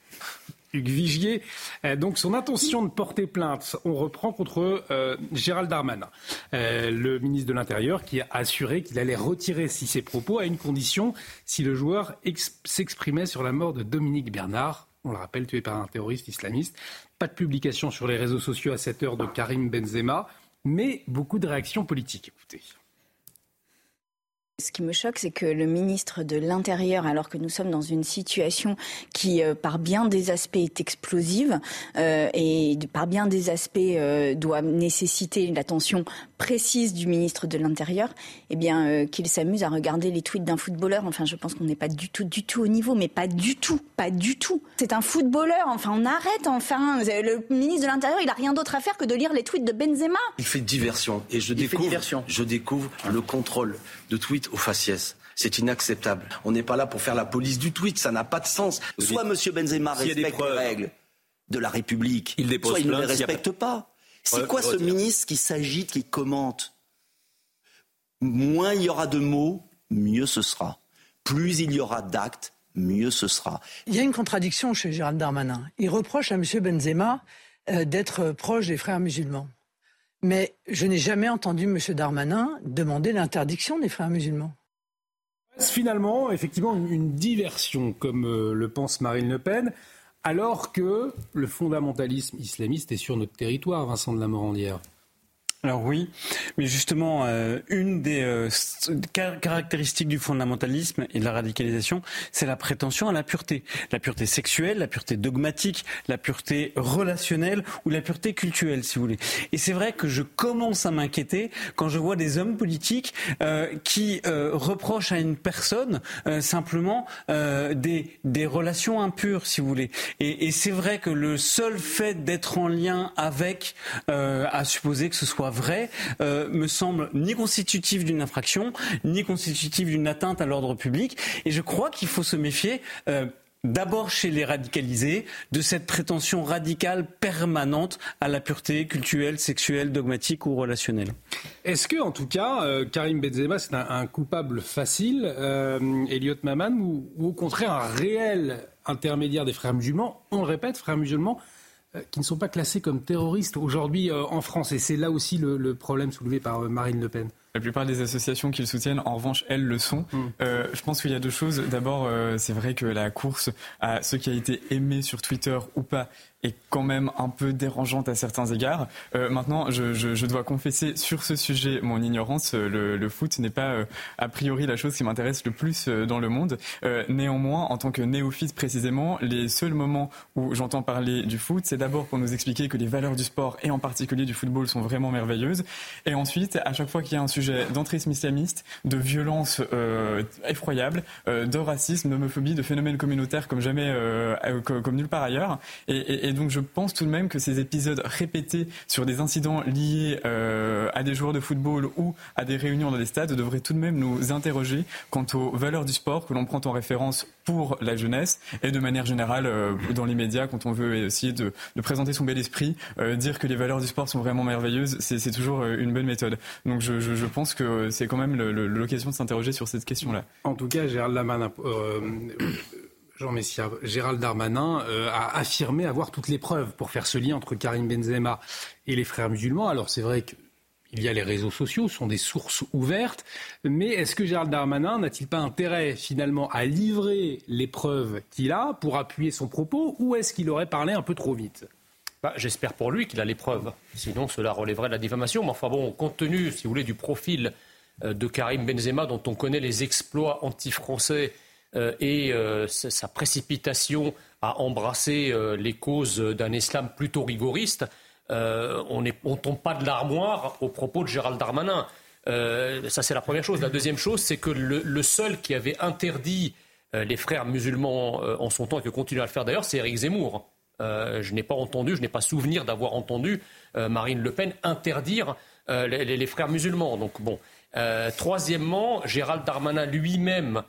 Hugues Vigier. Euh, donc son intention de porter plainte, on reprend contre euh, Gérald Darmanin, euh, le ministre de l'Intérieur, qui a assuré qu'il allait retirer si ses propos à une condition, si le joueur s'exprimait sur la mort de Dominique Bernard, on le rappelle, tué par un terroriste islamiste. Pas de publication sur les réseaux sociaux à cette heure de Karim Benzema, mais beaucoup de réactions politiques. Écoutez. Ce qui me choque, c'est que le ministre de l'Intérieur, alors que nous sommes dans une situation qui, euh, par bien des aspects, est explosive euh, et par bien des aspects euh, doit nécessiter l'attention précise du ministre de l'Intérieur, eh bien, qu'il s'amuse à regarder les tweets d'un footballeur. Enfin, je pense qu'on n'est pas du tout, du tout au niveau, mais pas du tout, pas du tout. C'est un footballeur. Enfin, on arrête. Enfin, le ministre de l'Intérieur, il a rien d'autre à faire que de lire les tweets de Benzema. Il fait diversion et je découvre, je découvre le contrôle de tweets au faciès. C'est inacceptable. On n'est pas là pour faire la police du tweet, ça n'a pas de sens. Soit M. Benzema respecte les règles de la République, soit il ne les respecte pas. C'est quoi ce ministre qui s'agite, qui commente Moins il y aura de mots, mieux ce sera. Plus il y aura d'actes, mieux ce sera. Il y a une contradiction chez Gérald Darmanin. Il reproche à M. Benzema euh, d'être proche des frères musulmans. Mais je n'ai jamais entendu M. Darmanin demander l'interdiction des frères musulmans. Finalement, effectivement, une diversion, comme euh, le pense Marine Le Pen, alors que le fondamentalisme islamiste est sur notre territoire, Vincent de la Morandière. Alors oui, mais justement, euh, une des euh, caractéristiques du fondamentalisme et de la radicalisation, c'est la prétention à la pureté. La pureté sexuelle, la pureté dogmatique, la pureté relationnelle ou la pureté culturelle, si vous voulez. Et c'est vrai que je commence à m'inquiéter quand je vois des hommes politiques euh, qui reprochent à une personne simplement des, des relations impures, si vous voulez. Et, et c'est vrai que le seul fait d'être en lien avec, à supposer que ce soit vrai euh, me semble ni constitutif d'une infraction, ni constitutif d'une atteinte à l'ordre public. Et je crois qu'il faut se méfier. Euh, d'abord chez les radicalisés, de cette prétention radicale permanente à la pureté culturelle, sexuelle, dogmatique ou relationnelle. Est-ce que, en tout cas, euh, Karim Benzema, c'est un, coupable facile, Elliot Maman, ou, ou, au contraire un réel intermédiaire des frères musulmans? On le répète, frères musulmans, qui ne sont pas classés comme terroristes aujourd'hui en France. Et c'est là aussi le problème soulevé par Marine Le Pen. La plupart des associations qui le soutiennent, en revanche, elles le sont. Mm. Euh, je pense qu'il y a deux choses. D'abord, euh, c'est vrai que la course à ce qui a été aimé sur Twitter ou pas est quand même un peu dérangeante à certains égards. Euh, maintenant, je, je, je, dois confesser sur ce sujet mon ignorance. Le, le foot n'est pas euh, a priori la chose qui m'intéresse le plus euh, dans le monde. néanmoins, en tant que néophyte précisément, les seuls moments où j'entends parler du foot, c'est d'abord pour nous expliquer que les valeurs du sport et en particulier du football sont vraiment merveilleuses. Et ensuite, à chaque fois qu'il y a un sujet d'entrisme islamiste, de violence effroyable, de racisme, d'homophobie, de phénomènes communautaires comme jamais, comme nulle part ailleurs, et, donc je pense tout de même que ces épisodes répétés sur des incidents liés euh, à des joueurs de football ou à des réunions dans des stades devraient tout de même nous interroger quant aux valeurs du sport que l'on prend en référence pour la jeunesse et de manière générale euh, dans les médias quand on veut essayer de, présenter son bel esprit, euh, dire que les valeurs du sport sont vraiment merveilleuses, c'est toujours euh, une bonne méthode. Donc je pense que c'est quand même l'occasion de s'interroger sur cette question-là. En tout cas, Gérald Laman, euh, Messia, Gérald Darmanin euh, a affirmé avoir toutes les preuves pour faire ce lien entre Karim Benzema et les frères musulmans. Alors c'est vrai qu'il y a les réseaux sociaux, ce sont des sources ouvertes, mais est-ce que Gérald Darmanin n'a-t-il pas intérêt finalement à livrer les preuves qu'il a pour appuyer son propos ou est-ce qu'il aurait parlé un peu trop vite? J'espère pour lui qu'il a les preuves, sinon cela relèverait de la diffamation. Mais enfin bon, compte tenu, si vous voulez, du profil euh, de Karim Benzema dont on connaît les exploits anti-français euh, et euh, sa précipitation à embrasser les causes d'un islam plutôt rigoriste, on ne tombe pas de l'armoire au propos de Gérald Darmanin. ça, c'est la première chose. La deuxième chose, c'est que le, seul qui avait interdit les frères musulmans en son temps et qui continue à le faire d'ailleurs, c'est Éric Zemmour. Je n'ai pas entendu, je n'ai pas souvenir d'avoir entendu Marine Le Pen interdire les, les, frères musulmans. Donc bon. troisièmement, Gérald Darmanin lui-même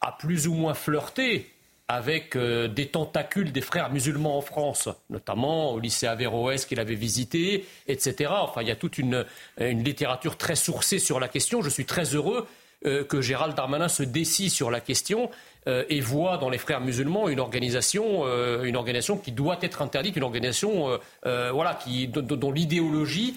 a plus ou moins flirté avec euh, des tentacules des frères musulmans en France, notamment au lycée Averroès qu'il avait visité, etc. Enfin, il y a toute une, littérature très sourcée sur la question. Je suis très heureux euh, que Gérald Darmanin se décide sur la question euh, et voit dans les frères musulmans une organisation, une organisation qui doit être interdite, une organisation voilà, qui, dont l'idéologie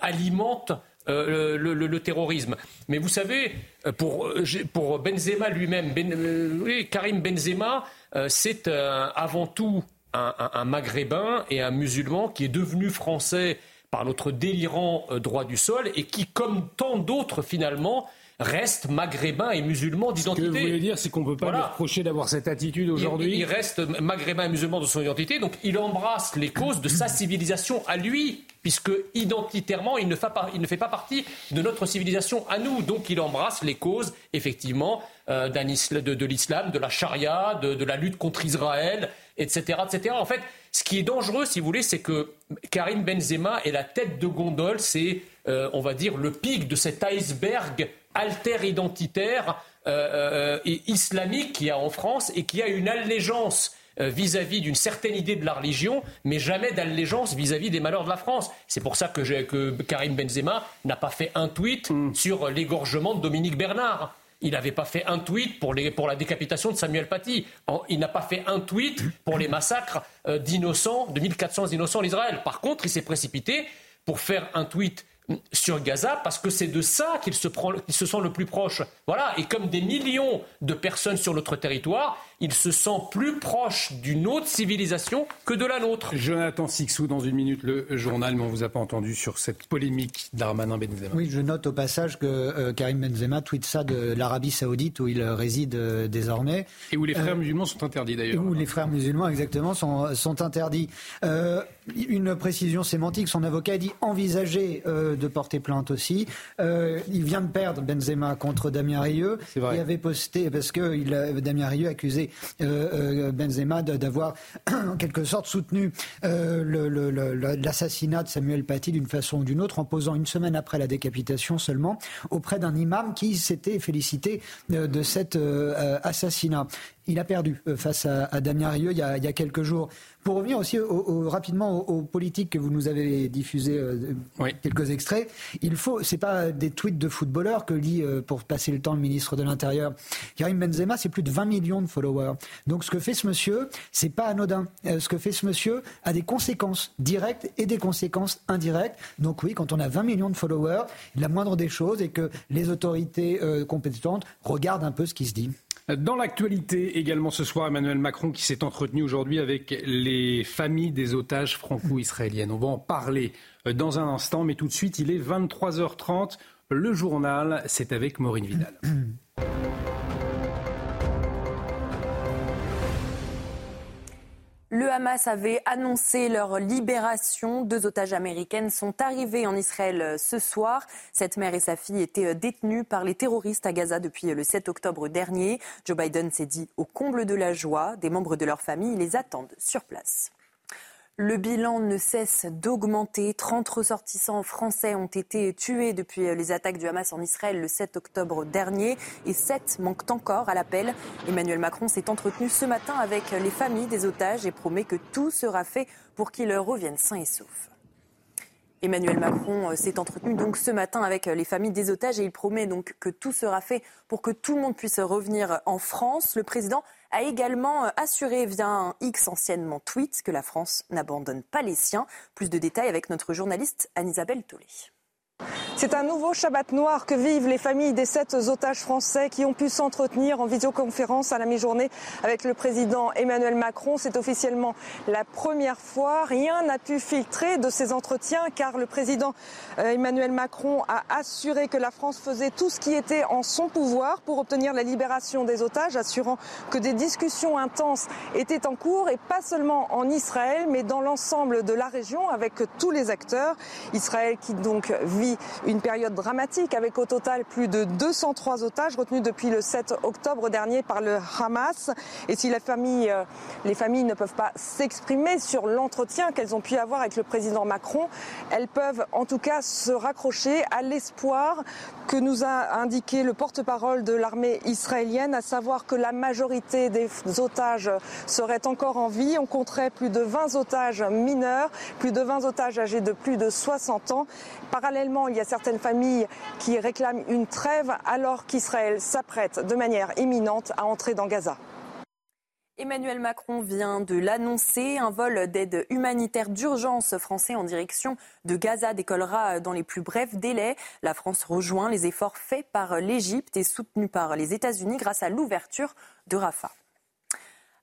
alimente euh, le, terrorisme. Mais vous savez, euh, pour, euh, pour Benzema lui-même, ben, Karim Benzema, c'est avant tout un, maghrébin et un musulman qui est devenu français par notre délirant droit du sol et qui, comme tant d'autres finalement, reste maghrébin et musulman d'identité. Ce que vous voulez dire, c'est qu'on ne peut pas lui reprocher d'avoir cette attitude aujourd'hui. Il, il, reste maghrébin et musulman de son identité, donc il embrasse les causes de sa civilisation à lui, puisque identitairement, il ne, fait pas, il ne fait pas partie de notre civilisation à nous. Donc il embrasse les causes, effectivement, euh, de, de l'islam, de la charia, de, de la lutte contre Israël, etc., etc. En fait, ce qui est dangereux, si vous voulez, c'est que Karim Benzema est la tête de gondole, c'est, euh, on va dire, le pic de cet iceberg alter-identitaire euh, euh, et islamique qu'il y a en France et qui a une allégeance euh, vis-à-vis d'une certaine idée de la religion, mais jamais d'allégeance vis-à-vis des malheurs de la France. C'est pour ça que, que, Karim Benzema n'a pas fait un tweet mm. sur l'égorgement de Dominique Bernard. Il n'avait pas fait un tweet pour, les, pour, la décapitation de Samuel Paty. Il n'a pas fait un tweet pour les massacres d'innocents, de 1400 innocents en Israël. Par contre, il s'est précipité pour faire un tweet sur Gaza parce que c'est de ça qu'il se, prend, se sent le plus proche. Voilà, et comme des millions de personnes sur notre territoire, il se sent plus proche d'une autre civilisation que de la nôtre. Jonathan Sixou, dans une minute, le journal, mais on ne vous a pas entendu sur cette polémique d'Armanin-Benzema. Oui, je note au passage que euh, Karim Benzema tweet ça de l'Arabie Saoudite où il réside euh, désormais. Et où les frères euh, musulmans sont interdits d'ailleurs. Où les frères musulmans, exactement, sont, sont interdits. Une précision sémantique, son avocat dit envisager de porter plainte aussi. il vient de perdre Benzema contre Damien Rieu. Il avait posté, parce que il, Damien Rieu accusé euh, euh, Benzema d'avoir en quelque sorte soutenu euh, l'assassinat de Samuel Paty d'une façon ou d'une autre en posant une semaine après la décapitation seulement auprès d'un imam qui s'était félicité de cet assassinat. Il a perdu euh, face à, Damien Rieu il y, a, quelques jours. Pour revenir aussi rapidement aux, politiques que vous nous avez diffusées, euh, quelques extraits, il faut, c'est pas des tweets de footballeurs que lit euh, pour passer le temps le ministre de l'Intérieur. Karim Benzema, c'est plus de 20 millions de followers. Donc ce que fait ce monsieur, c'est pas anodin. ce que fait ce monsieur a des conséquences directes et des conséquences indirectes. Donc oui, quand on a 20 millions de followers, la moindre des choses est que les autorités compétentes regardent un peu ce qui se dit. Dans l'actualité également ce soir, Emmanuel Macron qui s'est entretenu aujourd'hui avec les familles des otages franco-israéliennes. On va en parler euh, dans un instant, mais tout de suite, il est 23h30. Le journal, c'est avec Maureen Vidal. Le Hamas avait annoncé leur libération. Deux otages américaines sont arrivées en Israël euh, ce soir. Cette mère et sa fille étaient euh, détenues par les terroristes à Gaza depuis euh, le 7 octobre dernier. Joe Biden s'est dit au comble de la joie. Des membres de leur famille les attendent sur place. Le bilan ne cesse d'augmenter. 30 ressortissants français ont été tués depuis les attaques du Hamas en Israël le 7 octobre dernier et 7 manquent encore à l'appel. Emmanuel Macron s'est entretenu ce matin avec les familles des otages et promet que tout sera fait pour qu'ils reviennent sains et saufs. Emmanuel Macron euh, s'est entretenu donc ce matin avec les familles des otages et il promet donc que tout sera fait pour que tout le monde puisse revenir en France. Le président a également euh, assuré via un X anciennement tweet que la France n'abandonne pas les siens. Plus de détails avec notre journaliste Anne-Isabelle Tollet. C'est un nouveau Shabbat noir que vivent les familles des sept otages français qui ont pu s'entretenir en visioconférence à la mi-journée avec le président Emmanuel Macron. C'est officiellement la première fois. Rien n'a pu filtrer de ces entretiens car le président euh, Emmanuel Macron a assuré que la France faisait tout ce qui était en son pouvoir pour obtenir la libération des otages, assurant que des discussions intenses étaient en cours et pas seulement en Israël mais dans l'ensemble de la région avec tous les acteurs. Israël qui donc vit une période dramatique avec au total plus de 203 otages retenus depuis le 7 octobre dernier par le Hamas. Et si euh, les familles ne peuvent pas s'exprimer sur l'entretien qu'elles ont pu avoir avec le président Macron, elles peuvent en tout cas se raccrocher à l'espoir que nous a indiqué le porte-parole de l'armée israélienne, à savoir que la majorité des otages seraient encore en vie. On compterait plus de 20 otages mineurs, plus de 20 otages âgés de plus de 60 ans. Parallèlement, il y a certaines familles qui réclament une trêve alors qu'Israël s'apprête de manière imminente à entrer dans Gaza. Emmanuel Macron vient de l'annoncer. Un vol d'aide humanitaire d'urgence français en direction de Gaza décollera dans les plus brefs délais. La France rejoint les efforts faits par l'Égypte et soutenus par les États-Unis grâce à l'ouverture de Rafah.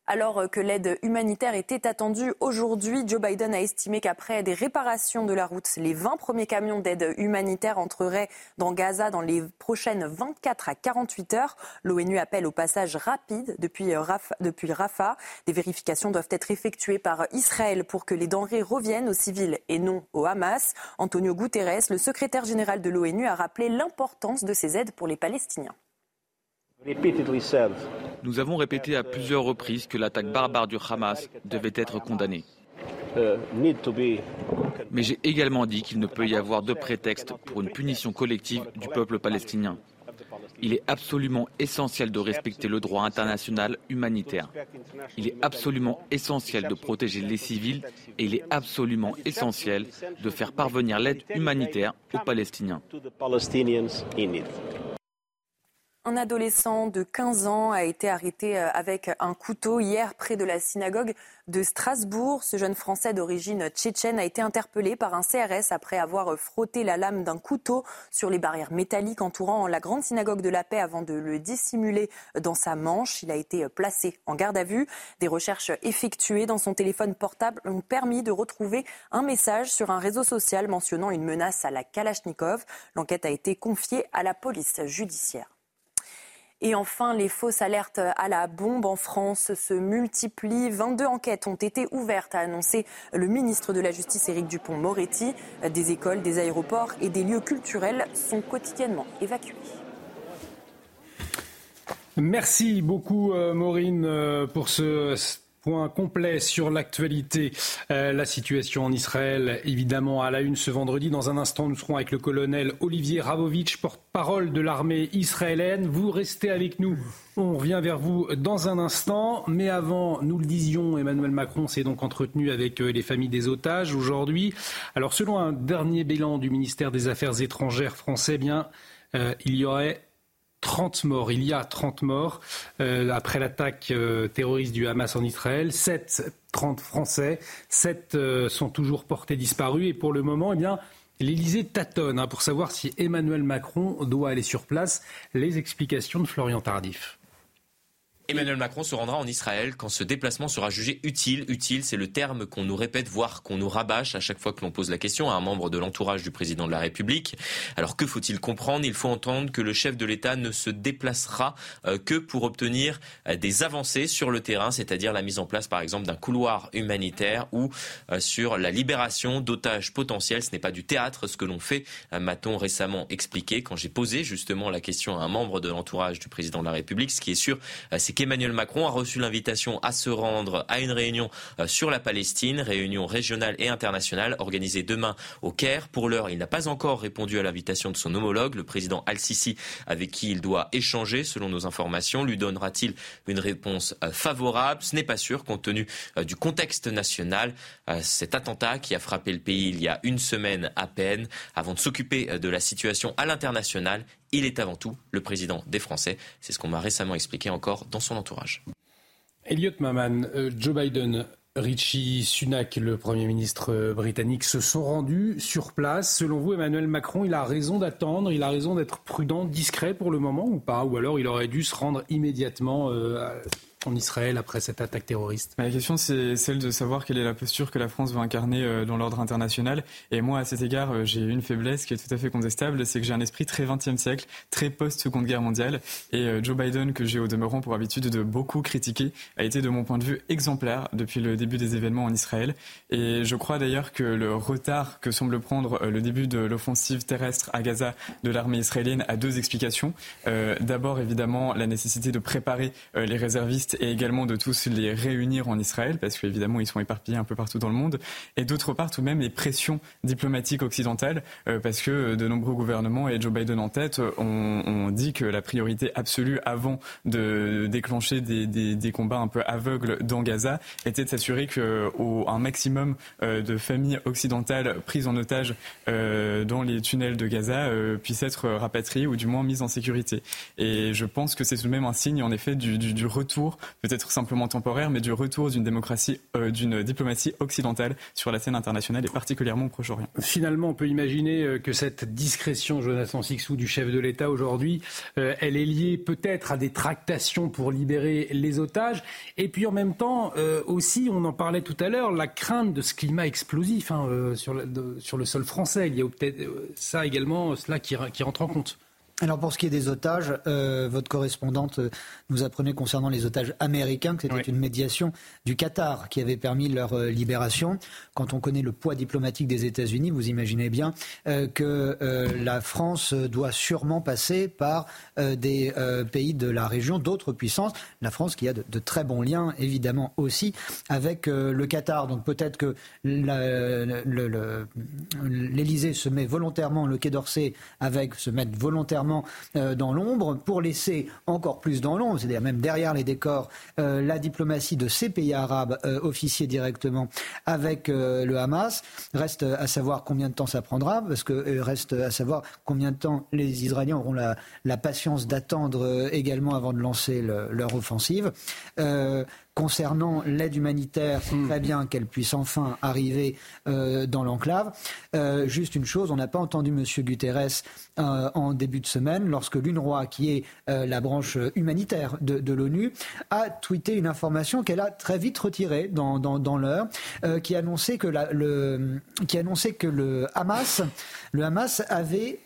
Alors que l'aide humanitaire était attendue aujourd'hui, Joe Biden a estimé qu'après des réparations de la route, les 20 premiers camions d'aide humanitaire entreraient dans Gaza dans les prochaines 24 à 48 heures. L'ONU appelle au passage rapide depuis Rafah, depuis Rafah. Des vérifications doivent être effectuées par Israël pour que les denrées reviennent aux civils et non au Hamas. Antonio Guterres, le secrétaire général de l'ONU, a rappelé l'importance de ces aides pour les Palestiniens. Nous avons répété à plusieurs reprises que l'attaque barbare du Hamas devait être condamnée. Mais j'ai également dit qu'il ne peut y avoir de prétexte pour une punition collective du peuple palestinien. Il est absolument essentiel de respecter le droit international humanitaire. Il est absolument essentiel de protéger les civils et il est absolument essentiel de faire parvenir l'aide humanitaire aux Palestiniens. Un adolescent de 15 ans a été arrêté euh, avec un couteau hier près de la synagogue de Strasbourg. Ce jeune Français d'origine tchétchène a été interpellé par un CRS après avoir frotté la lame d'un couteau sur les barrières métalliques entourant la grande synagogue de la paix avant de le dissimuler dans sa manche. Il a été placé en garde à vue. Des recherches effectuées dans son téléphone portable ont permis de retrouver un message sur un réseau social mentionnant une menace à la Kalachnikov. L'enquête a été confiée à la police judiciaire. Et enfin, les fausses alertes à la bombe en France se multiplient. 22 enquêtes ont été ouvertes, a annoncé le ministre de la Justice, Éric Dupont-Moretti. Des écoles, des aéroports et des lieux culturels sont quotidiennement évacués. Merci beaucoup, euh, Maureen, euh, pour ce Point complet sur l'actualité, euh, la situation en Israël, évidemment, à la une ce vendredi. Dans un instant, nous serons avec le colonel Olivier Ravovitch, porte-parole de l'armée israélienne. Vous restez avec nous. On revient vers vous dans un instant. Mais avant, nous le disions, Emmanuel Macron s'est donc entretenu avec euh, les familles des otages aujourd'hui. Alors, selon un dernier bilan du ministère des Affaires étrangères français, eh bien, euh, il y aurait 30 morts. Il y a 30 morts euh, après l'attaque euh, terroriste du Hamas en Israël. 7, 30 Français. 7 euh, sont toujours portés disparus. Et pour le moment, eh bien, l'Élysée tâtonne hein, pour savoir si Emmanuel Macron doit aller sur place. Les explications de Florian Tardif. Emmanuel Macron se rendra en Israël quand ce déplacement sera jugé utile. Utile, c'est le terme qu'on nous répète, voire qu'on nous rabâche à chaque fois que l'on pose la question à un membre de l'entourage du président de la République. Alors que faut-il comprendre? Il faut entendre que le chef de l'État ne se déplacera euh, que pour obtenir euh, des avancées sur le terrain, c'est-à-dire la mise en place par exemple d'un couloir humanitaire ou euh, sur la libération d'otages potentiels. Ce n'est pas du théâtre ce que l'on fait, m'a-t-on récemment expliqué quand j'ai posé justement la question à un membre de l'entourage du président de la République. Ce qui est sûr, c'est Emmanuel Macron a reçu l'invitation à se rendre à une réunion euh, sur la Palestine, réunion régionale et internationale organisée demain au Caire. Pour l'heure, il n'a pas encore répondu à l'invitation de son homologue, le président Al-Sisi, avec qui il doit échanger, selon nos informations. Lui donnera-t-il une réponse euh, favorable? Ce n'est pas sûr, compte tenu euh, du contexte national. Cet attentat qui a frappé le pays il y a une semaine à peine, avant de s'occuper de la situation à l'international, il est avant tout le président des Français. C'est ce qu'on m'a récemment expliqué encore dans son entourage. Elliot Maman, euh, Joe Biden, Richie Sunak, le Premier ministre euh, britannique, se sont rendus sur place. Selon vous, Emmanuel Macron, il a raison d'attendre, il a raison d'être prudent, discret pour le moment ou pas? Ou alors il aurait dû se rendre immédiatement euh, en Israël après cette attaque terroriste La question, c'est celle de savoir quelle est la posture que la France veut incarner euh, dans l'ordre international. Et moi, à cet égard, euh, j'ai une faiblesse qui est tout à fait contestable, c'est que j'ai un esprit très 20e siècle, très post-seconde guerre mondiale. Et euh, Joe Biden, que j'ai au demeurant pour habitude de beaucoup critiquer, a été de mon point de vue exemplaire depuis le début des événements en Israël. Et je crois d'ailleurs que le retard que semble prendre le début de l'offensive terrestre à Gaza de l'armée israélienne a deux explications. D'abord, évidemment, la nécessité de préparer les réservistes et également de tous les réunir en Israël, parce qu'évidemment ils sont éparpillés un peu partout dans le monde, et d'autre part tout de même les pressions diplomatiques occidentales, euh, parce que de nombreux gouvernements, et Joe Biden en tête, ont, dit que la priorité absolue avant de déclencher des, combats un peu aveugles dans Gaza était de s'assurer qu'un maximum euh, de familles occidentales prises en otage euh, dans les tunnels de Gaza puissent être rapatriées ou du moins mises en sécurité. Et je pense que c'est tout de même un signe en effet du, du retour peut-être simplement temporaire, mais du retour d'une démocratie, euh, d'une diplomatie occidentale sur la scène internationale et particulièrement au Proche-Orient. Finalement, on peut imaginer euh, que cette discrétion, Jonathan Sixou, du chef de l'État aujourd'hui, euh, elle est liée peut-être à des tractations pour libérer les otages, et puis en même temps aussi, on en parlait tout à l'heure, la crainte de ce climat explosif hein, sur, le sol français. Il y a peut-être ça également, cela qui rentre en compte. Alors pour ce qui est des otages, euh, votre correspondante euh, nous apprenait concernant les otages américains que c'était une médiation du Qatar qui avait permis leur euh, libération. Quand on connaît le poids diplomatique des États-Unis, vous imaginez bien que la France doit sûrement passer par des pays de la région, d'autres puissances. La France qui a de, très bons liens évidemment aussi avec le Qatar. Donc peut-être que l'Élysée se met volontairement, le Quai d'Orsay avec se mettre volontairement euh, dans l'ombre pour laisser encore plus dans l'ombre, c'est-à-dire même derrière les décors, euh, la diplomatie de ces pays arabes euh, officier directement avec le Hamas. Reste à savoir combien de temps ça prendra, parce que reste à savoir combien de temps les Israéliens auront la, la patience d'attendre également avant de lancer leur offensive. Concernant l'aide humanitaire, c'est hmm. très bien qu'elle puisse enfin arriver euh, dans l'enclave. Euh, juste une chose, on n'a pas entendu M. Guterres euh, en début de semaine, lorsque l'UNRWA, qui est la branche humanitaire de, l'ONU, a tweeté une information qu'elle a très vite retirée dans, dans, l'heure, qui annonçait que le, qui annonçait que le Hamas, le Hamas avait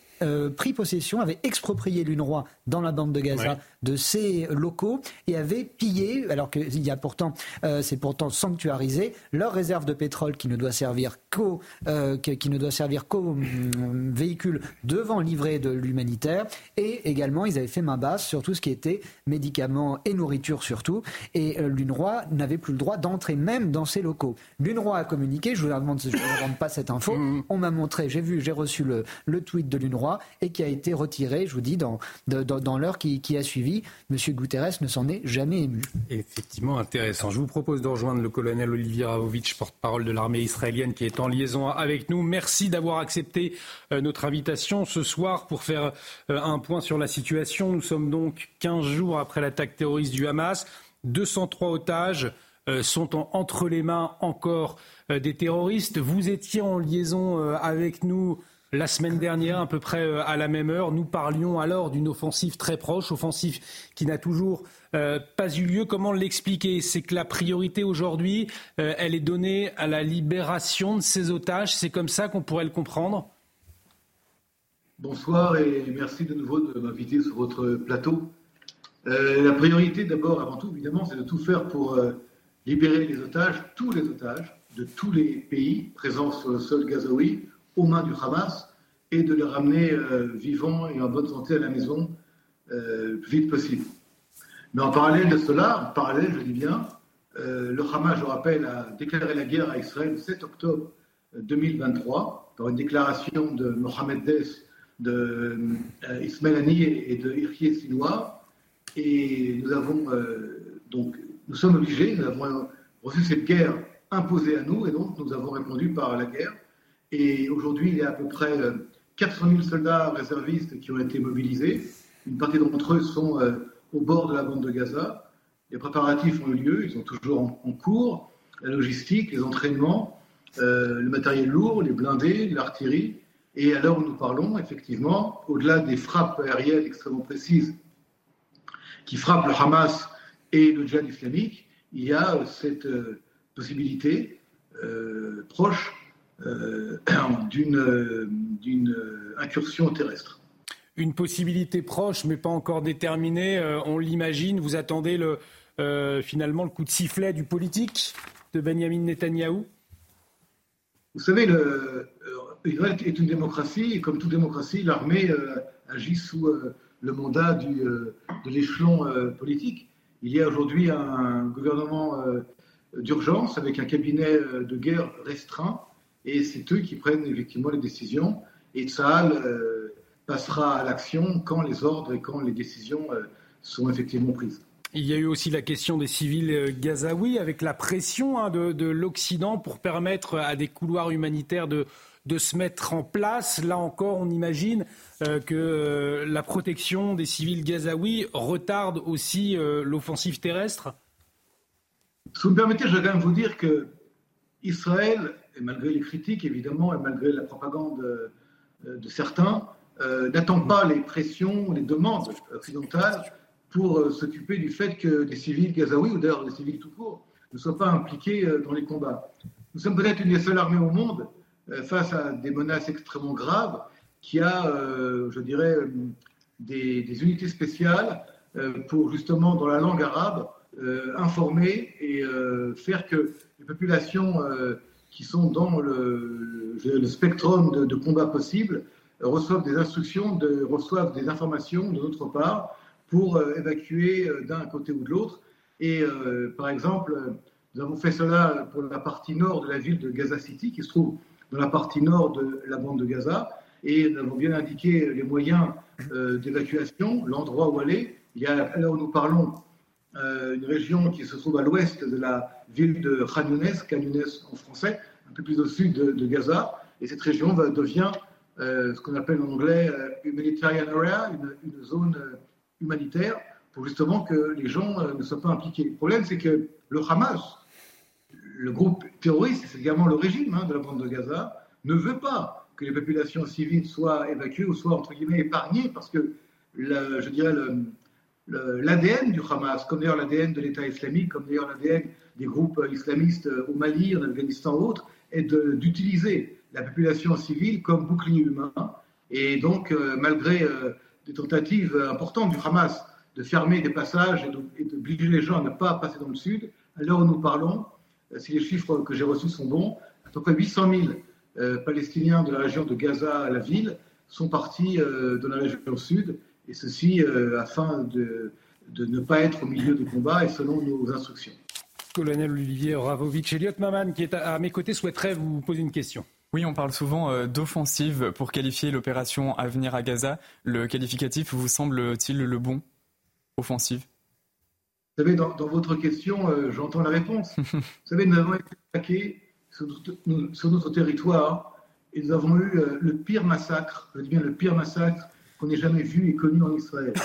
pris possession, avait exproprié l'UNRWA dans la bande de Gaza de ces locaux et avait pillé, alors qu'il y a pourtant, euh, c'est pourtant sanctuarisé, leur réserve de pétrole qui ne doit servir qu'au euh, qui ne doit servir qu'aux hum, véhicules devant livrer de l'humanitaire. Et également, ils avaient fait main basse sur tout ce qui était médicaments et nourriture surtout. Et euh, l'UNRWA n'avait plus le droit d'entrer même dans ces locaux. L'UNRWA a communiqué, je vous demande je ne vous demande pas cette info, mm-hmm. on m'a montré, j'ai vu, j'ai reçu le, le tweet de l'UNRWA et qui a été retiré, je vous dis, dans, dans, dans l'heure qui, a suivi. Monsieur Guterres ne s'en est jamais ému. Effectivement intéressant. Je vous propose de rejoindre le colonel Olivier Ravovitch, porte-parole de l'armée israélienne, qui est en liaison avec nous. Merci d'avoir accepté euh, notre invitation ce soir pour faire euh, un point sur la situation. Nous sommes donc 15 jours après l'attaque terroriste du Hamas. 203 otages euh, sont entre les mains encore des terroristes. Vous étiez en liaison avec nous la semaine dernière, à peu près à la même heure. Nous parlions alors d'une offensive très proche, offensive qui n'a toujours pas eu lieu. Comment l'expliquer? C'est que la priorité aujourd'hui, elle est donnée à la libération de ces otages. C'est comme ça qu'on pourrait le comprendre? Bonsoir et merci de nouveau de m'inviter sur votre plateau. Euh, la priorité d'abord, avant tout, évidemment, c'est de tout faire pour euh, libérer les otages, tous les otages de tous les pays présents sur le sol gazaoui aux mains du Hamas et de les ramener euh, vivants et en bonne santé à la maison le plus vite possible. Mais en parallèle de cela, en parallèle, je dis bien, le Hamas, je rappelle, a déclaré la guerre à Israël le 7 octobre 2023 par une déclaration de Mohamed Dess de euh, Ismaël Hani et de Irkié Sinois. Et nous avons euh, donc, nous sommes obligés, nous avons reçu cette guerre imposée à nous, et donc nous avons répondu par la guerre. Et aujourd'hui, il y a à peu près 400 euh, 000 soldats réservistes qui ont été mobilisés. Une partie d'entre eux sont au bord de la bande de Gaza. Les préparatifs ont eu lieu, ils sont toujours en, cours. La logistique, les entraînements, le matériel lourd, les blindés, l'artillerie. Et à l'heure où nous parlons, effectivement, au-delà des frappes aériennes extrêmement précises qui frappent le Hamas et le djihad islamique, il y a cette euh, possibilité euh, proche euh, d'une incursion terrestre. Une possibilité proche, mais pas encore déterminée. on l'imagine. Vous attendez le, finalement le coup de sifflet du politique de Benjamin Netanyahou Vous savez, le, Israël est une démocratie et comme toute démocratie, l'armée euh, agit sous euh, le mandat euh, de l'échelon politique. Il y a aujourd'hui un gouvernement d'urgence avec un cabinet de guerre restreint et c'est eux qui prennent effectivement les décisions et Tsahal passera à l'action quand les ordres et quand les décisions sont effectivement prises. Il y a eu aussi la question des civils gazaouis avec la pression hein, de l'Occident pour permettre à des couloirs humanitaires de, de se mettre en place. Là encore, on imagine euh, que euh, la protection des civils gazaouis retarde aussi euh, l'offensive terrestre Si vous me permettez, je vais quand même vous dire que Israël, et malgré les critiques évidemment, et malgré la propagande de certains, n'attend pas les pressions, les demandes occidentales pour s'occuper du fait que des civils gazaouis, ou d'ailleurs des civils tout court, ne soient pas impliqués dans les combats. Nous sommes peut-être une des seules armées au monde euh, face à des menaces extrêmement graves, qui a, euh, je dirais, euh, des, unités spéciales pour justement, dans la langue arabe, informer et faire que les populations qui sont dans le, le spectrum de, combat possible reçoivent des instructions, de, reçoivent des informations de notre part pour évacuer d'un côté ou de l'autre. Et par exemple, nous avons fait cela pour la partie nord de la ville de Gaza City, qui se trouve dans la partie nord de la bande de Gaza. Et nous avons bien indiqué les moyens euh, d'évacuation, l'endroit où aller. Il y a, à l'heure où nous parlons, euh, une région qui se trouve à l'ouest de la ville de Khan Younes, en français, un peu plus au sud de, Gaza. Et cette région devient euh, ce qu'on appelle en anglais humanitarian area, une, zone humanitaire, pour justement que les gens ne soient pas impliqués. Le problème, c'est que le Hamas, le groupe terroriste, c'est également le régime hein, de la bande de Gaza, ne veut pas que les populations civiles soient évacuées ou soient, entre guillemets, épargnées, parce que, je dirais, l'ADN du Hamas, comme d'ailleurs l'ADN de l'État islamique, comme d'ailleurs l'ADN des groupes islamistes au Mali, en Afghanistan ou autres, est d'utiliser la population civile comme bouclier humain. Et donc, euh, malgré euh, des tentatives importantes du Hamas de fermer des passages et d'obliger les gens à ne pas passer dans le sud. À l'heure où nous parlons, euh, si les chiffres que j'ai reçus sont bons, à peu près 800 000 euh, Palestiniens de la région de Gaza à la ville sont partis euh, de la région sud, et ceci afin de, de, ne pas être au milieu des combats et selon nos instructions. Colonel Olivier Ravovic, Elliot Maman, qui est à mes côtés, souhaiterait vous poser une question. Oui, on parle souvent d'offensive pour qualifier l'opération à venir à Gaza. Le qualificatif vous semble-t-il le bon? Offensive vous savez, dans, votre question, euh, j'entends la réponse. Vous savez, nous avons été attaqués sur, notre territoire et nous avons eu euh, le pire massacre, je dis bien le pire massacre qu'on ait jamais vu et connu en Israël.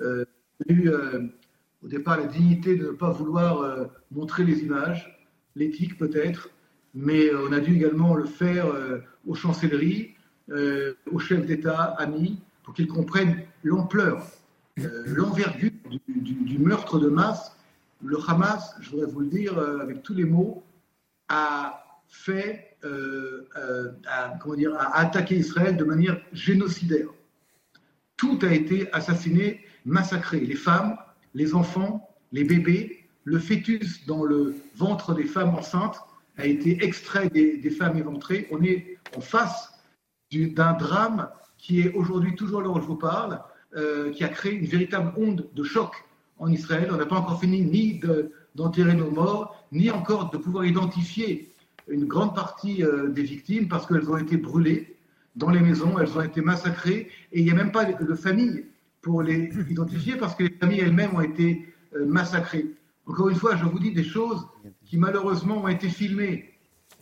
Euh, a eu au départ la dignité de ne pas vouloir montrer les images, l'éthique peut-être, mais on a dû également le faire aux chancelleries, aux chefs d'État, amis, pour qu'ils comprennent l'ampleur euh, l'envergure du, meurtre de masse, le Hamas, je voudrais vous le dire euh, avec tous les mots, a fait, euh, comment dire, a attaqué Israël de manière génocidaire. Tout a été assassiné, massacré. Les femmes, les enfants, les bébés, le fœtus dans le ventre des femmes enceintes a été extrait des, femmes éventrées. On est en face d'un drame qui est aujourd'hui, toujours là où je vous parle, euh, qui a créé une véritable onde de choc en Israël. On n'a pas encore fini ni d'enterrer nos morts, ni encore de pouvoir identifier une grande partie euh, des victimes parce qu'elles ont été brûlées dans les maisons, elles ont été massacrées, et il n'y a même pas de famille pour les identifier parce que les familles elles-mêmes ont été euh, massacrées. Encore une fois, je vous dis des choses qui malheureusement ont été filmées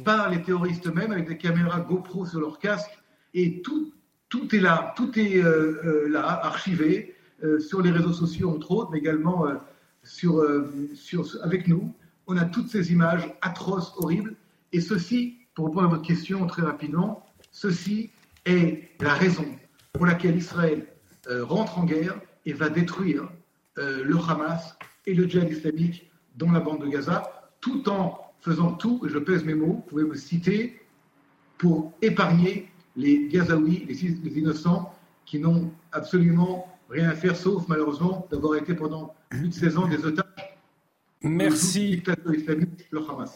par les terroristes eux-mêmes avec des caméras GoPro sur leur casque, et tout, tout est là, tout est euh, euh, là, archivé euh, sur les réseaux sociaux entre autres, mais également sur, sur, avec nous. On a toutes ces images atroces, horribles, et ceci, pour répondre à votre question très rapidement, ceci est la raison pour laquelle Israël rentre en guerre et va détruire le Hamas et le djihad islamique dans la bande de Gaza, tout en faisant tout, et je pèse mes mots, vous pouvez me citer, pour épargner les Gazaouis, les, innocents, qui n'ont absolument rien à faire, sauf malheureusement d'avoir été pendant plus de 16 ans des otages. Merci.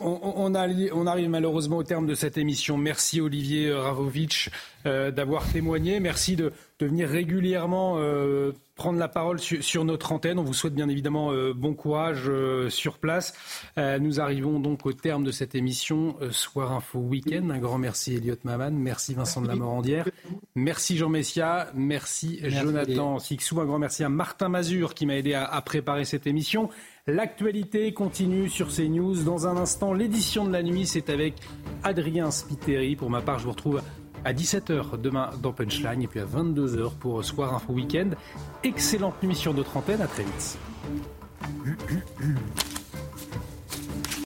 On, on, arrive malheureusement au terme de cette émission. Merci Olivier Ravovic euh, d'avoir témoigné. Merci de, de venir régulièrement euh, prendre la parole sur, notre antenne. On vous souhaite bien évidemment euh, bon courage euh, sur place. nous arrivons donc au terme de cette émission Soir Info Week-end. Un grand merci Elliot Maman, merci Vincent de la Morandière, merci Jean Messia, merci, Jonathan Sixou, un grand merci à Martin Mazur qui m'a aidé à, à préparer cette émission. L'actualité continue sur CNews. Dans un instant, l'édition de la nuit, c'est avec Adrien Spiteri. Pour ma part, je vous retrouve à 17h demain dans Punchline et puis à 22h pour Soir Info Week-end. Excellente nuit sur notre antenne, à très vite.